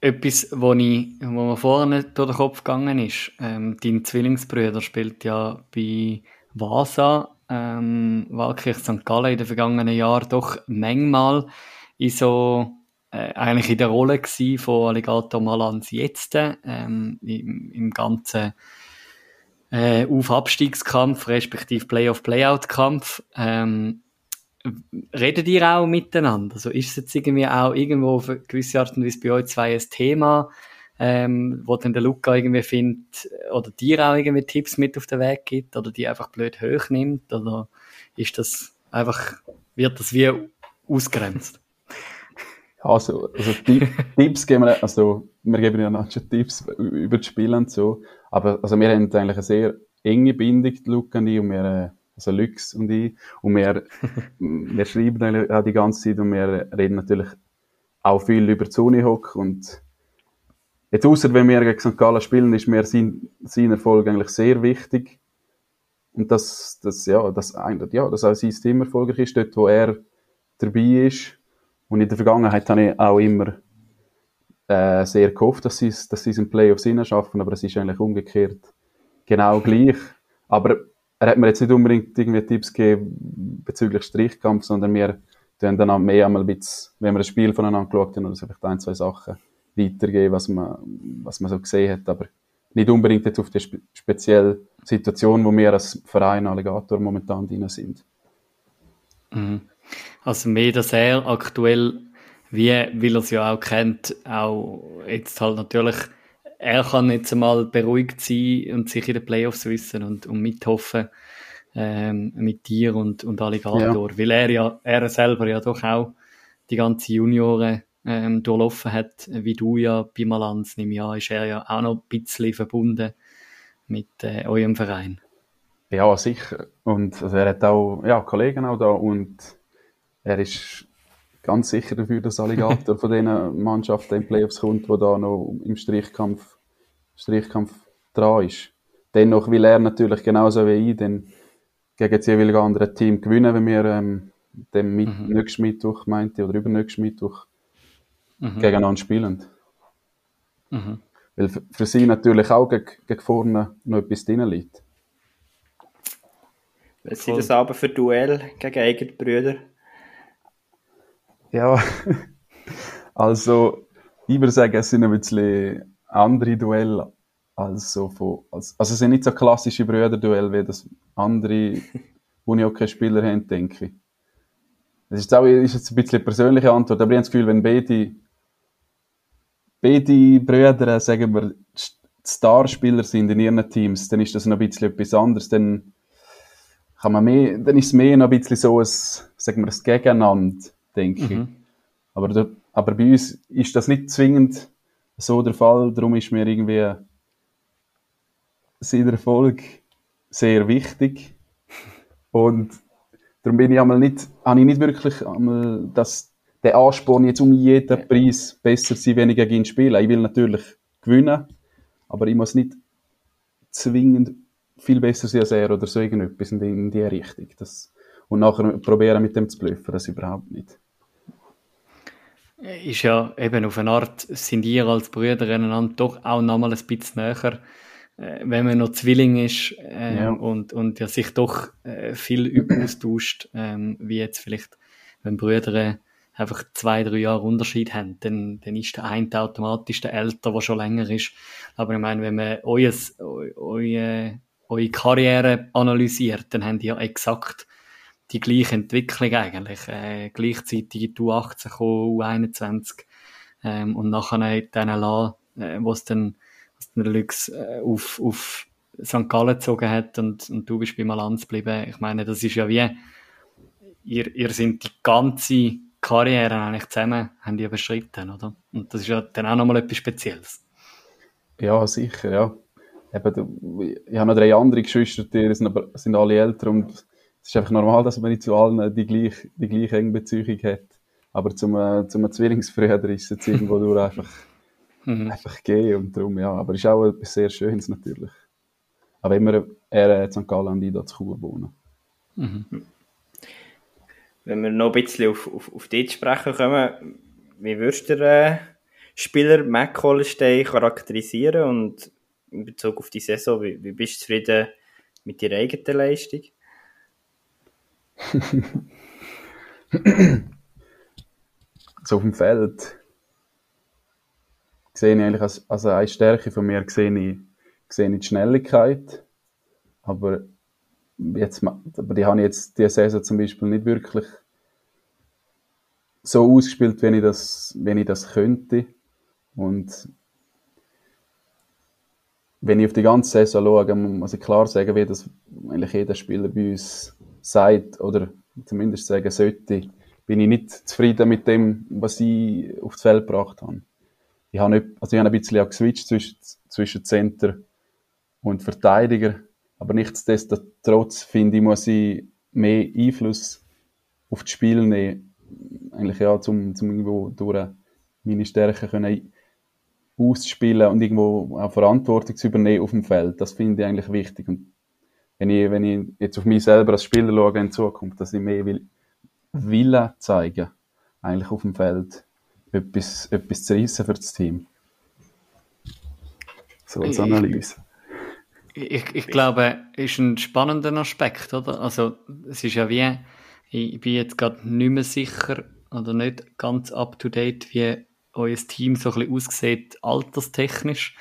etwas, wo, ich, wo mir vorne durch den Kopf gegangen ist. Ähm, dein Zwillingsbrüder spielt ja bei Vasa, ähm, Wahlkirch St. Gallen in den vergangenen Jahren doch manchmal in so äh, eigentlich in der Rolle gewesen von Alligator Malans jetzt ähm, im, im ganzen äh, Auf-Abstiegskampf respektive Play-off-Playout-Kampf. Ähm, redet ihr auch miteinander? Also ist es jetzt irgendwie auch irgendwo auf eine gewisse Art und Weise bei euch zwei ein Thema, ähm, wo dann der Luca irgendwie findet, oder dir auch irgendwie Tipps mit auf den Weg gibt, oder die einfach blöd hoch nimmt, oder ist das einfach, wird das wie ausgrenzt? Also, also Tipps geben wir, also wir geben ja noch schon Tipps über das Spiel und so, aber also wir haben eigentlich eine sehr enge Bindung, Luca und ich, und wir, äh, also Lux und ich, und wir, wir schreiben auch die ganze Zeit und wir reden natürlich auch viel über die Unihock und jetzt außer wenn wir gegen St. Gallen spielen, ist mir sein, sein Erfolg eigentlich sehr wichtig. Und das, das, ja, das, ja, dass auch sein Team erfolgreich ist, dort wo er dabei ist und in der Vergangenheit habe ich auch immer äh, sehr gehofft, dass sie, dass es im Playoffs schaffen, aber es ist eigentlich umgekehrt genau gleich. Aber er hat mir jetzt nicht unbedingt irgendwie Tipps gegeben bezüglich Strichkampf, sondern wir dann auch mehr einmal ein bisschen, wenn wir ein Spiel voneinander geschaut haben, oder vielleicht ein, zwei Sachen weitergeben, was man, was man so gesehen hat, aber nicht unbedingt jetzt auf die spe spezielle Situation, wo wir als Verein Alligator momentan drin sind. Mhm. Also mehr, dass er aktuell, wie, weil er es ja auch kennt, auch jetzt halt natürlich, er kann jetzt einmal beruhigt sein und sich in den Playoffs wissen und, und mithoffen ähm, mit dir und, und Alligator, ja. weil er ja, er selber ja doch auch die ganze Junioren ähm, durchlaufen hat, wie du ja bei Malanz, nehme ich an, ist er ja auch noch ein bisschen verbunden mit äh, eurem Verein. Ja, sicher. Und also er hat auch ja, Kollegen auch da und er ist ganz sicher dafür, dass Alligator von den Mannschaften in den Playoffs kommt, wo da noch im Strichkampf, Strichkampf dran ist. Dennoch will er natürlich genauso wie ich dann gegen das jeweilige andere Team gewinnen, wenn wir ähm, dem mit, mhm. nächsten Mittwoch meinte oder übernächsten Mittwoch mhm. gegeneinander spielen. Mhm. Weil für, für sie natürlich auch gegen, gegen vorne noch etwas drin liegt. Was sind das aber für Duell gegen eigene Brüder? Ja, also ich würde sagen, es sind ein bisschen andere Duelle als so von, als, also es sind nicht so klassische Brüderduelle, wie das andere Unihockey-Spieler haben, denke ich. Das ist, auch, ist jetzt ein bisschen eine persönliche Antwort, aber ich habe das Gefühl, wenn beide, beide Brüder, sagen wir, Starspieler sind in ihren Teams, dann ist das noch ein bisschen etwas anderes, dann kann man mehr, dann ist es mehr noch ein bisschen so ein, sagen wir, ein Gegeneinander denke mhm. ich. Aber, da, aber bei uns ist das nicht zwingend so der Fall, darum ist mir irgendwie sein Erfolg sehr wichtig. Und darum bin ich einmal nicht, habe ich nicht wirklich einmal das, den Ansporn, jetzt um jeden Preis besser sein, wenn ich gegen ihn spiele. Ich will natürlich gewinnen, aber ich muss nicht zwingend viel besser sein als er oder so irgendetwas in die, in die Richtung. Das, und nachher probieren mit dem zu bluffen, das überhaupt nicht ist ja eben auf eine Art, sind ihr als Brüder einander doch auch nochmal ein bisschen näher, äh, wenn man noch Zwilling ist äh, ja. und, und ja sich doch äh, viel austauscht, ähm, wie jetzt vielleicht, wenn Brüder einfach zwei, drei Jahre Unterschied haben, dann, dann ist der eine automatisch der Älter, der schon länger ist. Aber ich meine, wenn man euer, eure, eure Karriere analysiert, dann haben die ja exakt die gleiche Entwicklung eigentlich. Äh, gleichzeitig U18 gekommen, U21 ähm, und nachher dann La, äh, wo es dann, was dann Lux äh, auf, auf St. Gallen gezogen hat und, und du bist bei Malanz geblieben. Ich meine, das ist ja wie, ihr, ihr sind die ganze Karriere eigentlich zusammen, haben die bestritten, oder? Und das ist ja dann auch nochmal etwas Spezielles. Ja, sicher, ja. Eben, ich habe noch drei andere Geschwister, die sind, aber, sind alle älter und es ist einfach normal, dass man nicht zu allen die gleiche, die gleiche enge Beziehung hat. Aber zum, äh, zum Zwillingsbrüder ist es jetzt irgendwo durch einfach, mhm. einfach gehen und darum, ja. Aber es ist auch etwas sehr Schönes natürlich. Aber immer er äh, St. Gallen und ich da zu Chur wohnen. Mhm. Wenn wir noch ein bisschen auf, auf, auf dich sprechen kommen, wie würdest du äh, Spieler Mac Hollistein charakterisieren und in Bezug auf die Saison, wie, wie bist du zufrieden mit deiner eigenen Leistung? So auf dem Feld sehe ich eigentlich als, als eine Stärke von mir sehe ich, sehe ich die Schnelligkeit. Aber jetzt, aber die habe ich jetzt diese Saison zum Beispiel nicht wirklich so ausgespielt, wenn ich das, wenn ich das könnte. Und wenn ich auf die ganze Saison schaue, muss ich klar sagen, wie das eigentlich jeder Spieler bei uns sagt oder zumindest sagen sollte, bin ich nicht zufrieden mit dem, was ich aufs Feld gebracht habe. Ich habe, nicht, also ich habe ein bisschen geswitcht zwischen, zwischen Center und Verteidiger, aber nichtsdestotrotz finde ich, muss ich mehr Einfluss auf das Spiel nehmen, eigentlich ja, zum, zum irgendwo durch meine Stärken können auszuspielen und irgendwo auch Verantwortung zu übernehmen auf dem Feld. Das finde ich eigentlich wichtig. Und wenn ich, wenn ich jetzt auf mich selber als Spieler schaue in Zukunft, dass ich mehr will, Wille zeigen, eigentlich auf dem Feld, etwas, etwas zu reissen für das Team. So als Analyse. Ich, ich, ich glaube, ist ein spannender Aspekt, oder? Also, es ist ja wie, ich bin jetzt gerade nicht mehr sicher oder nicht ganz up to date, wie euer Team so ein bisschen aussieht, alterstechnisch.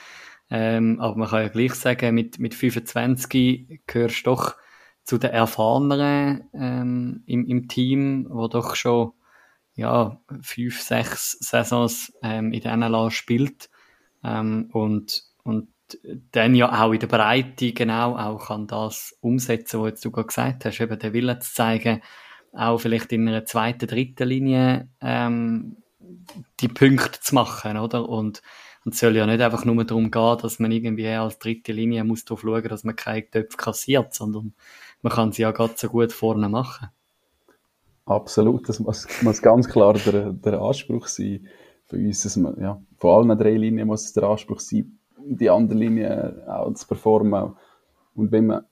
Ähm, aber man kann ja gleich sagen, mit, mit 25 gehörst du doch zu den Erfahreneren ähm, im, im Team, wo doch schon ja, fünf, sechs Saisons ähm, in der NLA spielt ähm, und, und dann ja auch in der Breite genau auch kann das umsetzen, was du gerade gesagt hast, eben den Willen zu zeigen, auch vielleicht in einer zweiten, dritten Linie ähm, die Punkte zu machen, oder? Und, und es soll ja nicht einfach nur darum gehen, dass man irgendwie als dritte Linie muss darauf schauen, dass man keine Töpfe kassiert, sondern man kann sie ja ganz so gut vorne machen. Absolut, das muss, muss ganz klar der, der Anspruch sein für uns. Dass man, ja, von allen drei Linien muss es der Anspruch sein, die andere Linie auch zu performen. Und wenn man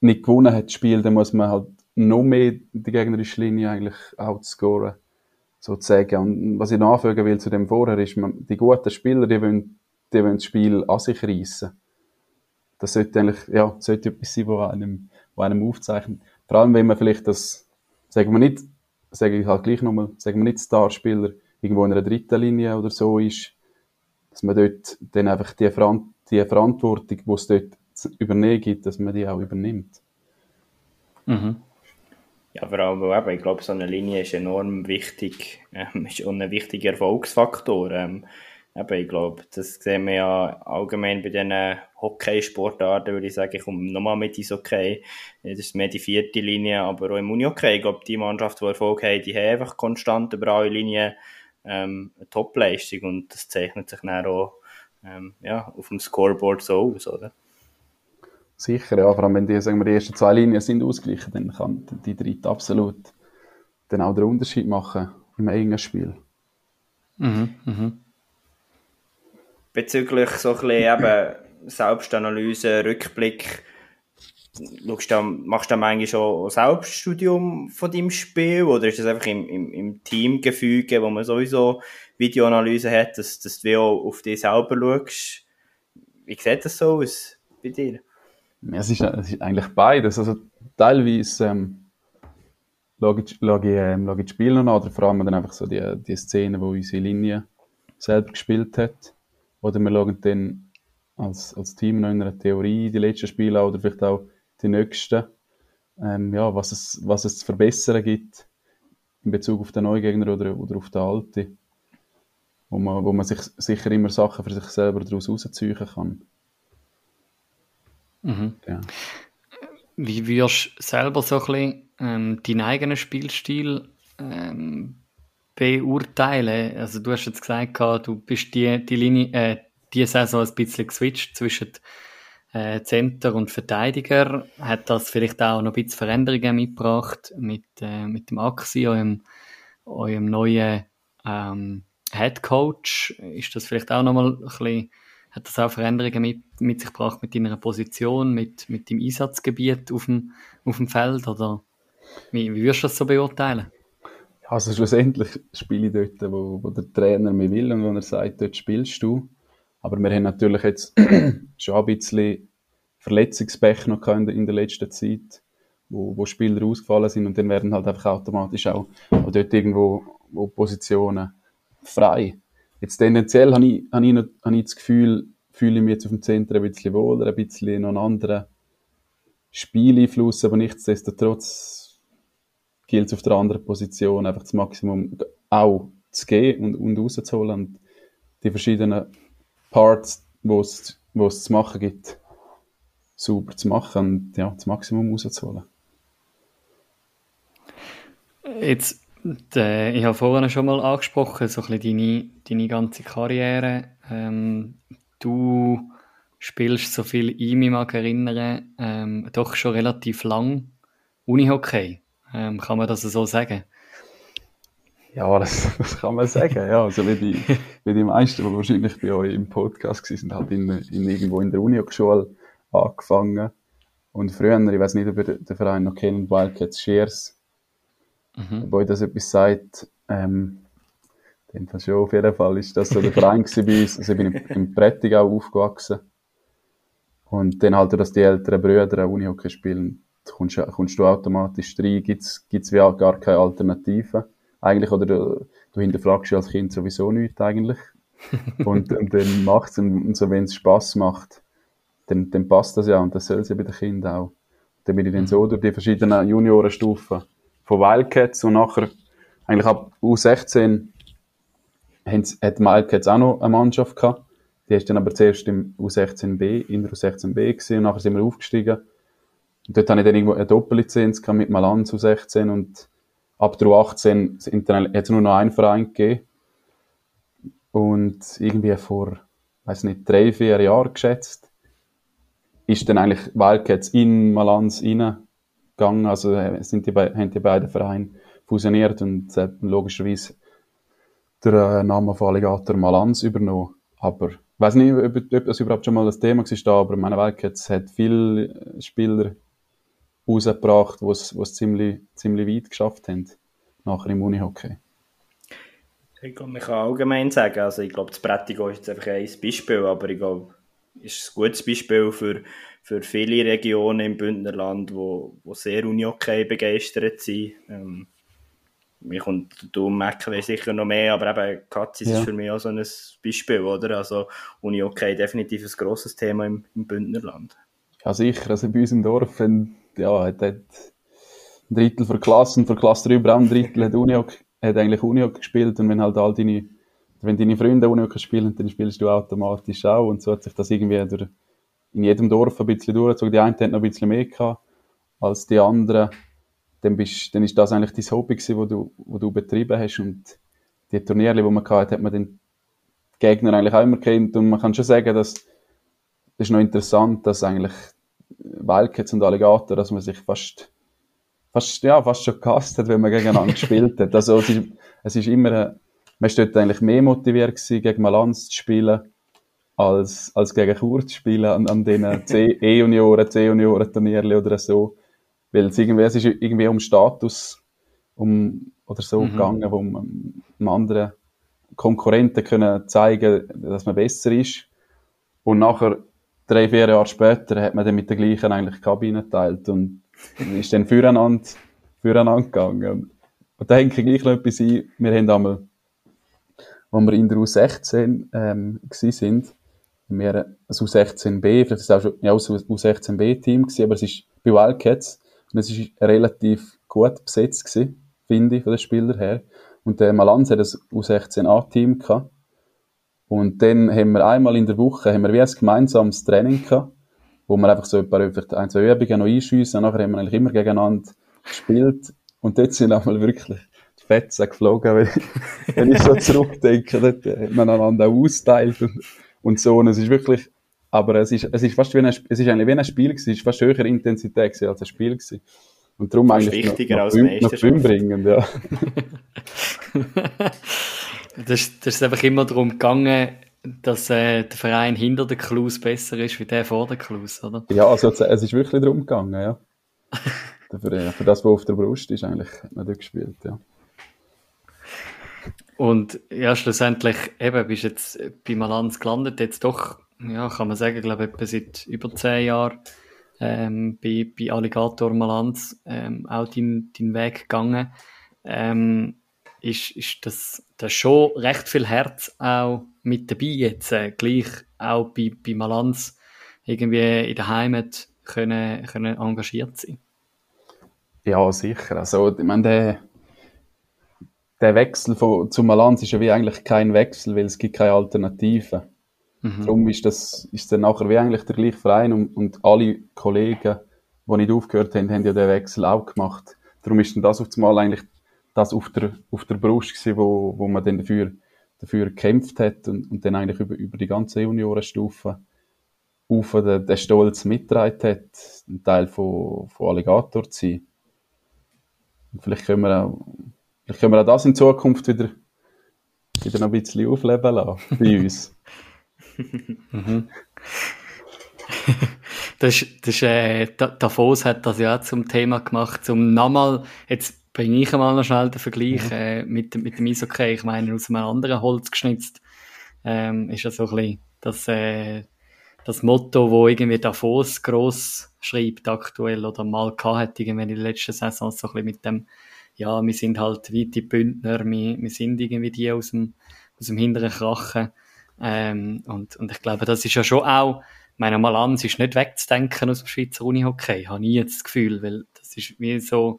nicht gewonnen hat, das Spiel, dann muss man halt noch mehr die gegnerische Linie eigentlich outscoren, sozusagen. Und was ich noch anfügen will zu dem vorher, ist, man, die guten Spieler, die wollen, die wollen das Spiel an sich reissen. Das sollte eigentlich, ja, sollte etwas sein, was einem, was einem aufzeichnet. Vor allem, wenn man vielleicht das, sagen wir nicht, sage ich halt gleich nochmal, sagen wir nicht Starspieler irgendwo in einer dritten Linie oder so ist, dass man dort dann einfach die, die Verantwortung, die es dort zu übernehmen gibt, dass man die auch übernimmt. Mhm. Ja, vor allem, weil eben, ich glaube, so eine Linie ist enorm wichtig, ähm, ist ein wichtiger Erfolgsfaktor. Ähm, eben, ich glaube, das sehen wir ja allgemein bei diesen Hockeysportarten, würde ich sagen, ich komme nochmal mit ins Hockey. Das ist mehr die vierte Linie, aber auch im Uni-Hockey, ich glaube, die Mannschaft, die Erfolg hat, die haben einfach konstant über alle Linien ähm, eine Top-Leistung und das zeichnet sich dann auch ähm, ja, auf dem Scoreboard so aus, oder? Sicher, ja. Vor allem, wenn die, sagen wir, die ersten zwei Linien sind ausgeglichen, dann kann die dritte absolut dann auch den Unterschied machen im engen Spiel. Mhm, mhm. Bezüglich so ein bisschen eben Selbstanalyse, Rückblick, du, machst du dann eigentlich schon ein Selbststudium von deinem Spiel oder ist das einfach im, im, im Teamgefüge, wo man sowieso Videoanalyse hat, dass, dass du auch auf dich selber schaust? Wie sieht das so aus bei dir? Es, ist, es ist eigentlich beides. Also teilweise ähm, schaue ich, schaue ich, ähm, ich die Spiele an oder vor allem dann einfach so die, die Szenen, wo unsere Linie selber gespielt hat. Oder wir schauen dann als, als Team noch in einer Theorie die letzten Spiele oder vielleicht auch die nächsten. Ähm, ja, was es, was es zu verbessern gibt in Bezug auf den neuen Gegner oder, oder auf den alten. Wo man, wo man sich sicher immer Sachen für sich selber daraus rausziehen kann. Mhm. Ja. Wie wirst du selber so ein bisschen ähm, deinen eigenen Spielstil ähm, beurteilen? Also du hast jetzt gesagt, du bist die, die Linie, äh, die Saison ein bisschen geswitcht zwischen äh, Center und Verteidiger. Hat das vielleicht auch noch ein bisschen Veränderungen mitgebracht mit, äh, mit dem Axi, eurem, eurem neuen ähm, Head Coach? Ist das vielleicht auch noch mal ein bisschen hat das auch Veränderungen mit, mit sich gebracht mit deiner Position, mit, mit dem Einsatzgebiet auf dem, auf dem Feld? Oder wie, wie würdest du das so beurteilen? Also schlussendlich spiele ich dort, wo, wo der Trainer mir will und wo er sagt, dort spielst du. Aber wir haben natürlich jetzt schon ein bisschen Verletzungspech noch gehabt in der letzten Zeit, wo, wo Spieler ausgefallen sind und dann werden halt einfach automatisch auch, auch dort irgendwo wo Positionen frei. Jetzt tendenziell habe ich, habe ich, noch, habe ich das Gefühl, fühle ich mich jetzt auf dem Zentrum ein bisschen wohler, ein bisschen noch einen anderen Spieleinfluss, aber nichtsdestotrotz gilt es auf der anderen Position einfach das Maximum auch zu gehen und, und rauszuholen und die verschiedenen Parts, wo es, zu machen gibt, super zu machen und ja, das Maximum rauszuholen. Jetzt, ich habe vorhin schon mal angesprochen, so ein bisschen deine, deine ganze Karriere. Ähm, du spielst, so viel ich mich mag erinnern, ähm, doch schon relativ lang Unihockey. Ähm, kann man das so sagen? Ja, das, das kann man sagen. Ja, also wie die, wie die meisten, die wahrscheinlich bei euch im Podcast sind, halt in, in irgendwo in der Unihockeyschule angefangen. Und früher, ich weiß nicht, ob ihr den Verein noch kennt, Wildcats Shears. Mhm. Ich das etwas sagt, ähm, in dem Fall schon auf jeden Fall ist das so der Verein bei uns. Also ich bin im Prättigau aufgewachsen. Und dann halt, dass die älteren Brüder Unihockey spielen, kommst, kommst du automatisch rein, gibt's, gibt's wie gar keine Alternative. Eigentlich, oder du, du hinterfragst als Kind sowieso nichts eigentlich. und, und dann macht's, und, und so, wenn es Spass macht, dann, dann passt das ja, und das soll es ja bei den Kindern auch. Dann bin ich dann so durch die verschiedenen Juniorenstufen von Wildcats und nachher, eigentlich ab U16, hat Wildcats auch noch eine Mannschaft gehabt die ist dann aber zuerst im U16B, in der U16B gewesen, und nachher sind wir aufgestiegen. Und dort hatte ich dann irgendwo eine Doppellizenz mit Malanz U16 und ab der U18 hat es nur noch einen Verein gegeben. Und irgendwie vor, weiß nicht, drei, vier Jahren geschätzt, ist dann eigentlich Wildcats in Malanz reingegangen. Also äh, sind die, haben die beiden Vereine fusioniert und logischerweise der äh, Name von Alligator Malanz übernommen. Aber ich weiß nicht, ob, ob das überhaupt schon mal das Thema war, aber meine Wildcats hat viele Spieler rausgebracht, die es ziemlich, ziemlich weit geschafft haben, nachher im Unihockey. Ich glaube, man kann allgemein sagen, also ich glaube, das Prättigo ist jetzt einfach ein Beispiel, aber ich glaube, es ist ein gutes Beispiel für, für viele Regionen im Bündnerland, wo, wo sehr Unihockey begeistert sind. Ähm, mir kommt du Meckle sicher noch mehr, aber eben Katzis ja. ist für mich auch so ein Beispiel, oder? Also Uni okay, definitiv ein grosses Thema im, im Bündnerland. Ja, sicher. Also bei uns im Dorf wenn, ja, hat, hat ein Drittel für Klasse und für Klasse drüber auch ein Drittel hat, Unihockey, hat eigentlich Unihockey gespielt und wenn halt all deine, wenn deine Freunde Unihockey spielen, dann spielst du automatisch auch und so hat sich das irgendwie durch, in jedem Dorf ein bisschen durchgezogen. Die einen hatten noch ein bisschen mehr gehabt als die anderen dann, bist, dann ist das eigentlich dein Hobby gewesen, wo du, wo du betrieben hast und die Turniere, die man hatte, hat man den Gegner eigentlich auch immer kennt und man kann schon sagen, dass das ist noch interessant, dass eigentlich Wildcats und Alligator, dass man sich fast fast, ja, fast schon gehasst hat, wenn man gegeneinander gespielt hat. Also es ist, es ist immer, man war dort eigentlich mehr motiviert gewesen, gegen Malanz zu spielen, als, als gegen Chur zu spielen, an, an den E-Junioren, C-Junioren-Turnieren oder so. Weil es irgendwie, es ist irgendwie um Status um, oder so mhm. gegangen, wo man einem anderen Konkurrenten können zeigen, dass man besser ist. Und nachher, drei, vier Jahre später, hat man dann mit der gleichen eigentlich Kabine geteilt und ist dann füreinander, füreinander gegangen. Und da hängt gleich noch etwas ein. Wir haben einmal, als wir in der U16 ähm, sind, wir ein U16B, vielleicht ist es auch schon ja, ein U16B-Team gewesen, aber es ist bei Wildcats und es war relativ gut besetzt gewesen, finde ich, von den Spielern her. Und der Malanz hat ein U16A-Team gehabt. Und dann haben wir einmal in der Woche, haben wir wie ein gemeinsames Training gehabt, wo wir einfach so ein paar, ein, zwei Übungen noch einschiessen. Nachher haben wir eigentlich immer gegeneinander gespielt. Und dort sind einmal wirklich die Fetzen geflogen, weil, wenn ich so zurückdenke, dort hat man einander auch austeilt und, und so. Und es ist wirklich, aber es ist, es ist fast wie ein, es ist eigentlich wie ein Spiel gewesen. Es ist fast höhere Intensität als ein Spiel gewesen. Und darum eigentlich wichtiger noch, als noch, noch bringen, ja. das, das ist einfach immer darum gegangen, dass äh, der Verein hinter der Klus besser ist wie der vor der Klus, oder? Ja, also es ist wirklich darum gegangen, ja. für, für das, was auf der Brust ist, eigentlich, hat man dort gespielt, ja. Und ja, schlussendlich eben bist jetzt bei Malanz gelandet, jetzt doch, ja, kann man sagen, glaube ich, etwa seit über zehn Jahren ähm, bei, bei Alligator Malanz ähm, auch deinen dein Weg gegangen. Ähm, ist, ist das, das schon recht viel Herz auch mit dabei jetzt, äh, gleich auch bei, bei Malanz irgendwie in der Heimat können, können engagiert sein? Ja, sicher. Also, ich meine, der, der Wechsel von, zu Malanz ist ja wie eigentlich kein Wechsel, weil es gibt keine Alternative. Mhm. Darum ist das, ist dann nachher wie eigentlich der gleiche Verein und, und alle Kollegen, die nicht aufgehört haben, haben ja den Wechsel auch gemacht. Darum ist dann das auf einmal eigentlich das auf der, auf der Brust gewesen, wo, wo man dann dafür, dafür gekämpft hat und, und dann eigentlich über, über die ganze Juniorenstufe auf den, den Stolz mitgetragen hat, ein Teil von, von Alligator zu sein. Und vielleicht können wir auch, vielleicht können wir auch das in Zukunft wieder, wieder noch ein bisschen aufleben lassen bei uns. mhm. das, das, äh, Davos hat das ja auch zum Thema gemacht, um nochmal, jetzt bringe ich einmal noch schnell den Vergleich mhm. äh, mit, mit dem Eishockey. Ich meine, aus einem anderen Holz geschnitzt ähm, ist ja so ein bisschen das, äh, das Motto, wo irgendwie Davos gross schreibt aktuell oder mal hat irgendwie in der letzten Saison so ein bisschen mit dem, ja, wir sind halt wie die Bündner, wir, wir sind irgendwie die aus dem, aus dem hinteren Krachen. Ähm, und, und ich glaube, das ist ja schon auch, meiner mal an, es ist nicht wegzudenken aus dem Schweizer Unihockey, habe ich jetzt das Gefühl, weil das ist wie so,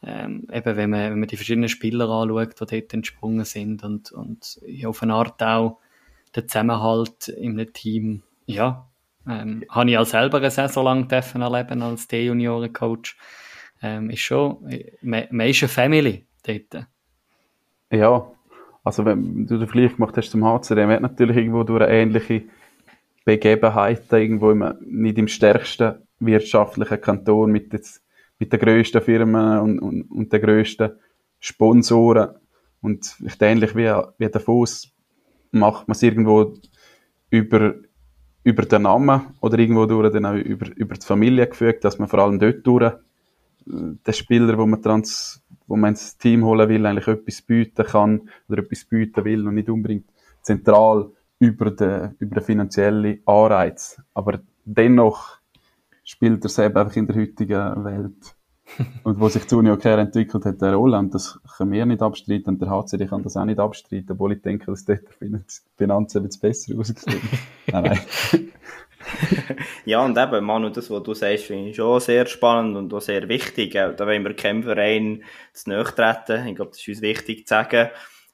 ähm, eben wenn man, wenn man die verschiedenen Spieler anschaut, die dort entsprungen sind und, und ja, auf eine Art auch der Zusammenhalt im Team, ja, ähm, habe ich auch selber eine Saison lang dürfen erleben als D-Junioren-Coach, ähm, ist schon, man, man ist eine Family dort. Ja, also wenn du den Vergleich gemacht hast zum HCD, hat natürlich irgendwo durch eine ähnliche Begebenheiten irgendwo im, nicht im stärksten wirtschaftlichen Kanton mit jetzt mit den grössten Firmen und, und, und den grössten Sponsoren. Und vielleicht ähnlich wie, wie der Fuß macht man es irgendwo über, über den Namen oder irgendwo durch dann auch über, über die Familie gefügt, dass man vor allem dort durch den Spieler, wo man trans, wo man ins Team holen will, eigentlich etwas bieten kann oder etwas bieten will und nicht unbedingt zentral über den, über den finanziellen Anreiz. Aber dennoch spielt er selber einfach in der heutigen Welt. und wo sich die Uni okay entwickelt hat, eine Rolle. Und das können wir nicht abstreiten und der HCD kann das auch nicht abstreiten, obwohl ich denke, dass dort die Finanzen jetzt besser aussehen. nein, nein. Ja, und eben, Manu, das, was du sagst, finde ich schon sehr spannend und auch sehr wichtig. Da wollen wir keinem Verein zu nahe treten. Ich glaube, das ist uns wichtig zu sagen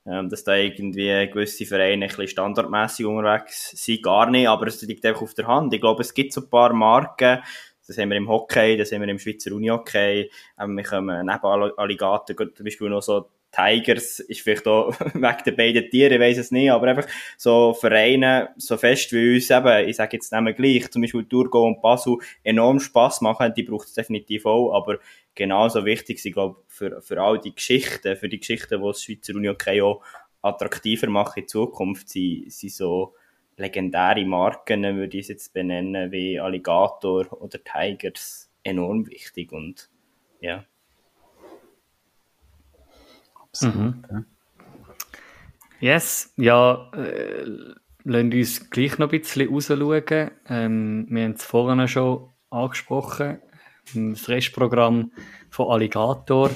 ähm, dass da irgendwie gewisse Vereine ein bisschen standardmäßig unterwegs sind, gar nicht, aber es liegt einfach auf der Hand. Ich glaube, es gibt so ein paar Marken, das haben wir im Hockey, das haben wir im Schweizer Unihockey, ähm, wir kommen neben Alligator, zum Beispiel noch so Tigers ist vielleicht auch wegen der beiden Tiere, ich weiß es nicht, aber einfach so Vereine, so fest wie uns eben, ich sage jetzt nehmen gleich, zum Beispiel Turgo und Basel, enorm Spass machen, die braucht es definitiv auch, aber genauso wichtig sind, glaube für, für all die Geschichten, für die Geschichten, die das Schweizer Unihockey auch attraktiver machen in Zukunft, sind, sind so legendäre Marken, würde ich es jetzt benennen, wie Alligator oder Tigers, enorm wichtig und ja. Absolut, mhm. Yes, ja, äh, lassen uns gleich noch ein bisschen rausschauen. Ähm, wir haben es vorhin schon angesprochen, das Restprogramm von Alligator.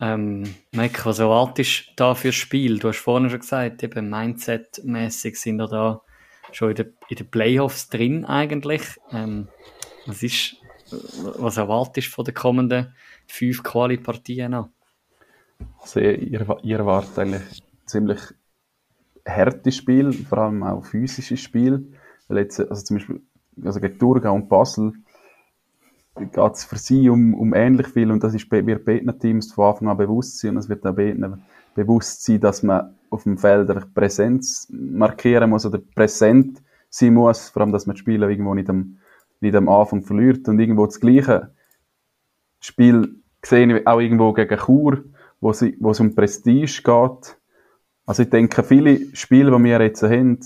Ähm, Mike, was erwartest du da für Spiel? Du hast vorhin schon gesagt, eben Mindset-mäßig sind wir da schon in den, in den Playoffs drin eigentlich. Ähm, was ist, was erwartest du von den kommenden fünf Quali-Partien noch? Also ihr, ihr erwartet eigentlich ziemlich harte Spiel, vor allem auch physische Spiel. Weil jetzt, also zum Beispiel, also gegen Thurgau und Basel geht es für sie um, um ähnlich viel und das ist, wird beiden Teams von Anfang an bewusst sein und es wird auch beiden bewusst sein, dass man auf dem Feld Präsenz markieren muss oder präsent sein muss, vor allem, dass man die Spiele irgendwo nicht am, nicht am Anfang verliert und irgendwo das gleiche Spiel gesehen auch irgendwo gegen Chur, wo, es um Prestige geht. Also ich denke, viele Spiele, die wir jetzt haben,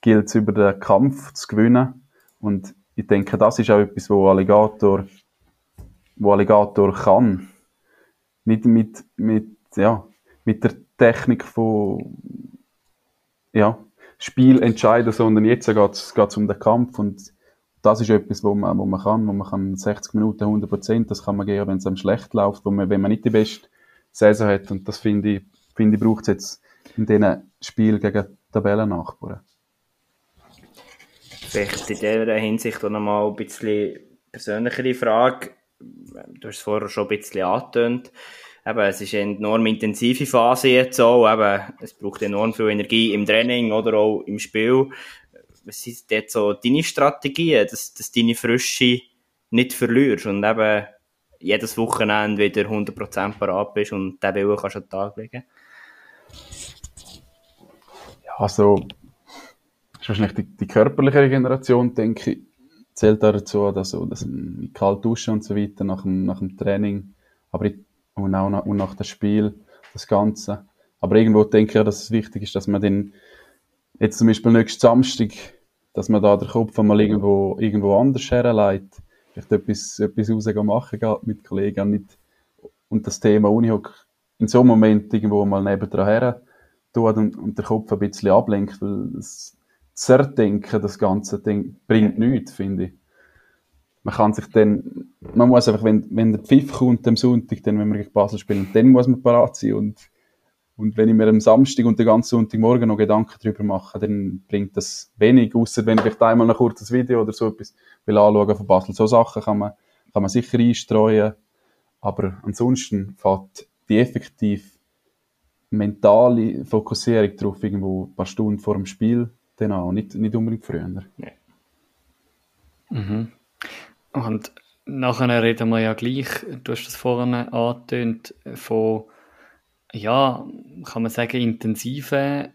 gilt es über den Kampf zu gewinnen und ich denke, das ist auch etwas, wo Alligator, wo Alligator kann. Nicht mit, mit, ja, mit der Technik von ja, Spiel entscheiden, sondern jetzt geht es um den Kampf und das ist etwas, wo man, wo man kann, wo man kann 60 Minuten 100 Prozent, das kann man gehen, wenn es einem schlecht läuft, wo man, wenn man nicht die beste Saison hat und das finde ich, finde ich, braucht es jetzt in diesen Spielen gegen Tabellennachbarn. Vielleicht in dieser Hinsicht auch nochmal ein bisschen persönlichere Frage. Du hast es vorher schon ein bisschen angetönt. Eben, es ist eine enorm intensive Phase jetzt auch. Eben, es braucht enorm viel Energie im Training oder auch im Spiel. Was sind jetzt so deine Strategien, dass, dass deine Frische nicht verlierst und eben jedes Wochenende wieder 100% parat bist und den Willen kannst du an den Tag legen? Ja, also, ist wahrscheinlich die, die körperliche Regeneration, denke ich, zählt dazu, dass, so, dass ich kalt duschen und so weiter nach dem, nach dem Training, aber ich, und auch nach, und nach dem Spiel, das Ganze. Aber irgendwo denke ich, dass es wichtig ist, dass man den, jetzt zum Beispiel nächsten Samstag, dass man da den Kopf mal irgendwo, irgendwo anders herleitet, vielleicht etwas, etwas raus machen geht mit Kollegen, nicht, und das Thema Unihock in so einem Moment irgendwo mal nebendran her tut und, und der Kopf ein bisschen ablenkt, weil das, zerdenken, das ganze Ding, bringt nichts, finde ich. Man kann sich dann, man muss einfach, wenn, wenn der Pfiff kommt am Sonntag, dann, wenn wir gegen Basel spielen, dann muss man parat sein und, und wenn ich mir am Samstag und den ganzen Sonntagmorgen noch Gedanken darüber mache, dann bringt das wenig, außer wenn ich vielleicht einmal ein kurzes Video oder so etwas will anschauen von Basel. So Sachen kann man, kann man sicher einstreuen, aber ansonsten fällt die effektiv mentale Fokussierung darauf irgendwo ein paar Stunden vor dem Spiel Genau, nicht, nicht unbedingt früher. Nee. Mhm. Und nachher reden wir ja gleich, du hast das vorhin angetönt, von, ja, kann man sagen, intensiven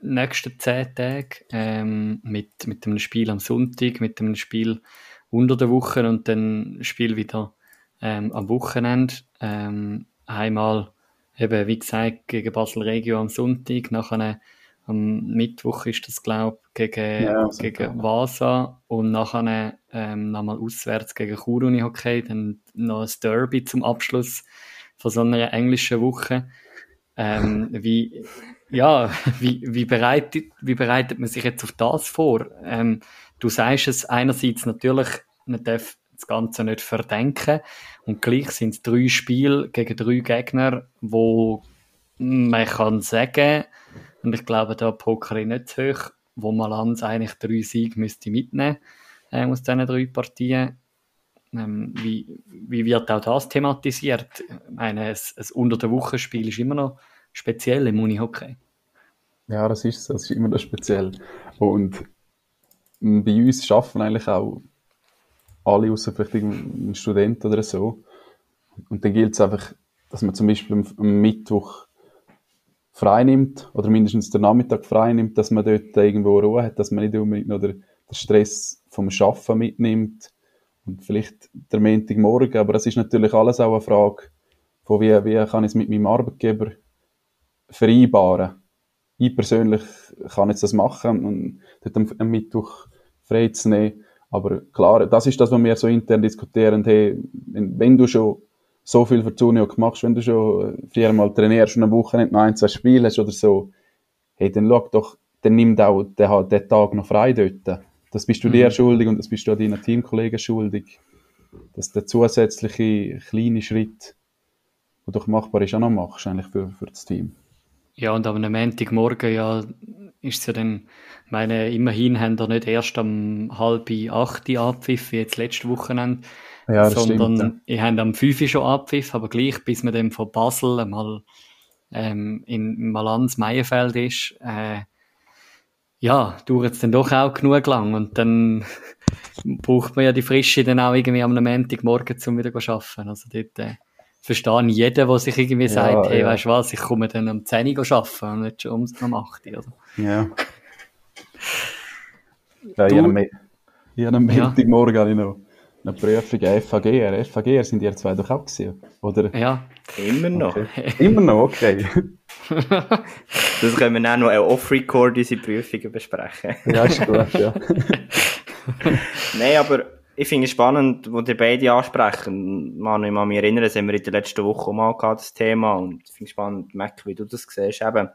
nächsten zehn Tagen ähm, mit, mit einem Spiel am Sonntag, mit einem Spiel unter der Woche und dann Spiel wieder ähm, am Wochenende. Ähm, einmal eben, wie gesagt, gegen Basel Regio am Sonntag, nachher am Mittwoch ist das, glaube ich, gegen, ja, gegen Vasa und nachher ähm, nochmal auswärts gegen Chur Hockey, dann noch ein Derby zum Abschluss von so einer englischen Woche. Ähm, wie, ja, wie, wie, bereitet, wie bereitet man sich jetzt auf das vor? Ähm, du sagst es einerseits natürlich, man darf das Ganze nicht verdenken und gleich sind es drei Spiele gegen drei Gegner, wo man kann sagen, und ich glaube, da pokere ich nicht zu hoch, wo Malanz eigentlich drei Siege müsste mitnehmen äh, aus diesen drei Partien. Ähm, wie, wie wird auch das thematisiert? Ich meine, ein, ein unter der Woche Spiel ist immer noch speziell im Unihockey. Ja, das ist das ist immer noch speziell. Und bei uns schaffen eigentlich auch alle, außer vielleicht ein Student oder so. Und dann gilt es einfach, dass man zum Beispiel am Mittwoch frei nimmt, oder mindestens den Nachmittag frei nimmt, dass man dort irgendwo Ruhe hat, dass man nicht unbedingt noch den Stress vom Schaffen mitnimmt und vielleicht der Montagmorgen, aber das ist natürlich alles auch eine Frage von wie, wie kann ich es mit meinem Arbeitgeber vereinbaren. Ich persönlich kann jetzt das machen und dort am, Mittwoch frei zu nehmen, aber klar, das ist das, was wir so intern diskutieren, hey, wenn, du schon so viel für Unihockey machst, wenn du schon viermal trainierst und eine Woche nicht noch ein, zwei Spiele hast oder so, hey, dann schau doch, dann nimm auch den, den Tag noch frei dort. Das bist du mhm. dir schuldig und das bist du auch deinen Teamkollegen schuldig. Dass der zusätzliche kleine Schritt, der doch machbar ist, auch noch machst, eigentlich für, für das Team. Ja, und am Montagmorgen, ja, ist es ja dann, ich meine, immerhin haben wir nicht erst am halb acht abpfiff, wie jetzt letzte Wochenende, ja, sondern stimmt, ja. ich habe am 5 schon abpfiff, aber gleich, bis man dann von Basel mal ähm, in Malanz Meierfeld ist, äh, ja, dauert es dann doch auch genug lang und dann braucht man ja die Frische dann auch irgendwie am Montagmorgen, um wieder zu arbeiten. Also dort äh, verstehe ich jeden, der sich irgendwie ja, sagt, hey, ja. weißt du was, ich komme dann um 10 Uhr arbeiten und nicht schon um 8 Uhr. Oder? Ja. ja, du, ich habe am Montagmorgen ja. noch eine Prüfung FAGR. FAGR sind ihr zwei doch auch gesehen, oder? Ja. Immer noch. Okay. Immer noch, okay. das können wir auch noch off-record unsere Prüfungen besprechen. ja, ist gut, ja. Nein, aber ich finde es spannend, wo ihr beide ansprechen. Man, ich kann mich erinnern, das haben wir in der letzten Woche mal gehabt, das Thema. Und ich finde es spannend, Mac, wie du das siehst. Eben,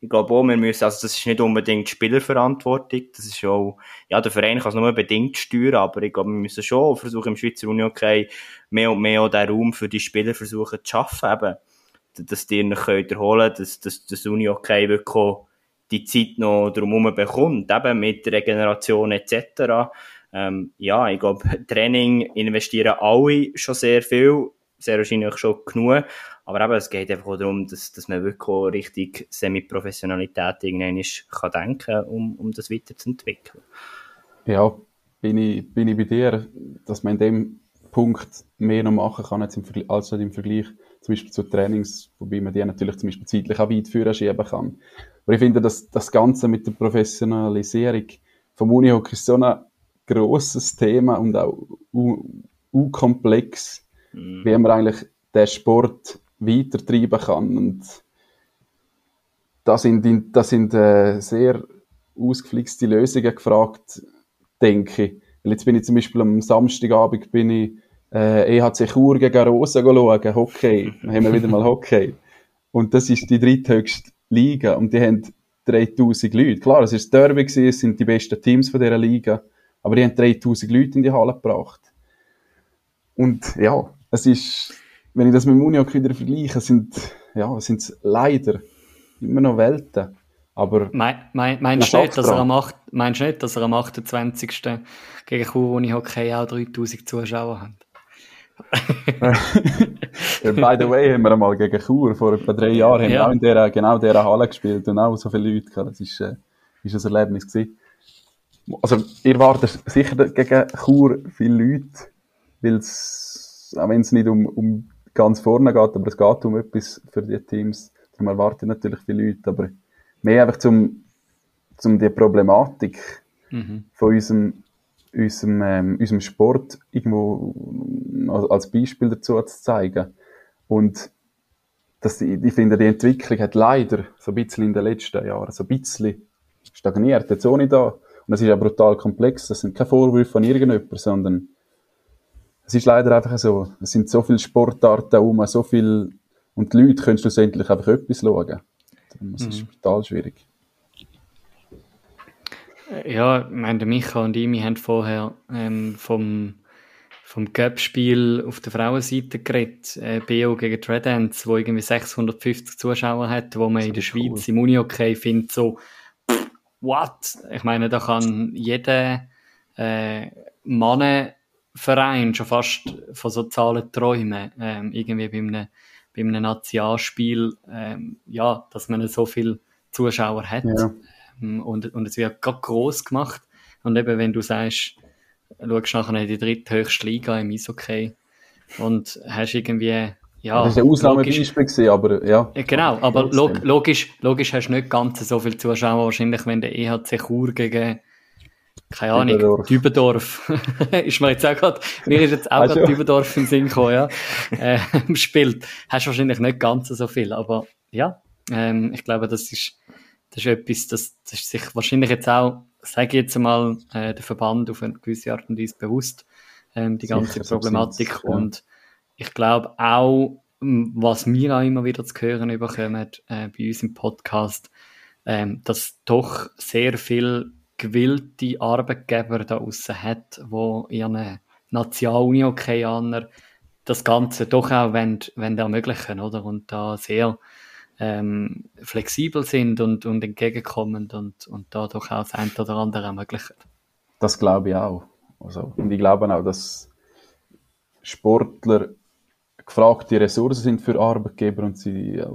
ich glaube auch, wir müssen, also das ist nicht unbedingt Spielerverantwortung. Das ist auch, ja, der Verein kann es nur bedingt steuern, aber ich glaube, wir müssen schon versuchen, im Schweizer Union okay, mehr und mehr auch den Raum für die Spieler versuchen zu schaffen, eben. Dass die nicht erholen können, dass, dass, dass Uni okay wirklich auch die Zeit noch drumherum bekommt, eben mit Regeneration etc. Ähm, ja, ich glaube, Training investieren alle schon sehr viel, sehr wahrscheinlich schon genug, aber eben, es geht einfach darum, dass, dass man wirklich auch richtig Semi-Professionalität irgendwann kann denken um, um das weiterzuentwickeln. Ja, bin ich, bin ich bei dir, dass man in dem Punkt mehr noch machen kann als im Vergleich zum Beispiel zu Trainings, wobei man die natürlich zum Beispiel zeitlich auch weit führen schieben kann. Aber ich finde, dass das Ganze mit der Professionalisierung vom Unihockey ist so ein grosses Thema und auch unkomplex, mhm. wie man eigentlich den Sport weitertreiben kann. Und da sind, da sind äh, sehr ausgeflixte Lösungen gefragt, denke ich. Weil jetzt bin ich zum Beispiel am Samstagabend bin ich äh, EHC Chur gegen Rosa schauen, Hockey. Dann haben wir wieder mal Hockey. Und das ist die dritthöchste Liga und die haben 3000 Leute. Klar, es ist Derby gewesen, es sind die besten Teams von dieser Liga, aber die haben 3000 Leute in die Halle gebracht. Und ja, es ist, wenn ich das mit Muniok wieder vergleiche, sind, ja, sind es leider immer noch Welten. Aber mein, mein, meinst, du nicht, dass er am 8, meinst du nicht, dass er am 28. gegen Chur Uni Hockey auch 3000 Zuschauer hat? By the way, haben wir einmal gegen Chur vor etwa drei Jahren haben ja. wir auch in der, genau dieser Halle gespielt und auch so viele Leute gehabt. Das ist, äh, ist ein Erlebnis gewesen. Also, ihr wartet sicher gegen Chur viele Leute, weil es, auch wenn es nicht um, um ganz vorne geht, aber es geht um etwas für die Teams. Darum erwarten natürlich viele Leute, aber mehr einfach zum, zum die Problematik mhm. von unserem unserem, ähm, unserem Sport irgendwo als Beispiel dazu zu zeigen. Und das, ich finde, die Entwicklung hat leider so ein bisschen in den letzten Jahren so ein bisschen stagniert, jetzt nicht da. Und das ist ja brutal komplex, das sind keine Vorwürfe von irgendjemandem, sondern es ist leider einfach so, es sind so viele Sportarten um, so viel, und die Leute können schlussendlich einfach etwas schauen. Das ist mhm. brutal schwierig. Ja, ich meine, Micha und ich, wir haben vorher ähm, vom, vom Cup-Spiel auf der Frauenseite geredet. Äh, BO gegen Tredence, wo irgendwie 650 Zuschauer hat, wo man in der Schweiz cool. im Uni-Okay findet, so, what? Ich meine, da kann jeder äh, Mannenverein schon fast von so Zahlen träumen. Ähm, irgendwie bei einem, bei einem Nationalspiel, ähm, ja, dass man so viele Zuschauer hat. Ja. Und, und es wird gerade gross gemacht. Und eben, wenn du sagst, schaust nachher in die dritthöchste Liga im Eishockey und hast irgendwie, ja. Das ist ein Ausnahmebeispiel aber ja. Genau, aber log logisch, logisch hast du nicht ganz so viele Zuschauer wahrscheinlich, wenn der EHC Chur gegen keine Ahnung, Dübendorf. ist mir jetzt auch gerade, mir ist jetzt auch gerade Dübendorf im Sinn gekommen, ja. äh, spielt. Hast du wahrscheinlich nicht ganz so viel, aber ja, ähm, ich glaube, das ist, das ist etwas, das, das ist sich wahrscheinlich jetzt auch, sage ich jetzt mal, äh, der Verband auf eine gewisse Art und Weise bewusst, ähm, die ganze Sicher, Problematik. Ja. Und ich glaube auch, was wir auch immer wieder zu hören bekommen äh, bei uns im Podcast, ähm, dass doch sehr viel gewillte Arbeitgeber da außen hat, wo ihren National-Uni-Okaianer das Ganze doch auch wenn, wenn ermöglichen, oder? Und da sehr ähm, flexibel sind und, und entgegenkommend und, und dadurch auch das eine oder andere ermöglichen. Das glaube ich auch. Also, und ich glaube auch, dass Sportler gefragte Ressourcen sind für Arbeitgeber und sie äh,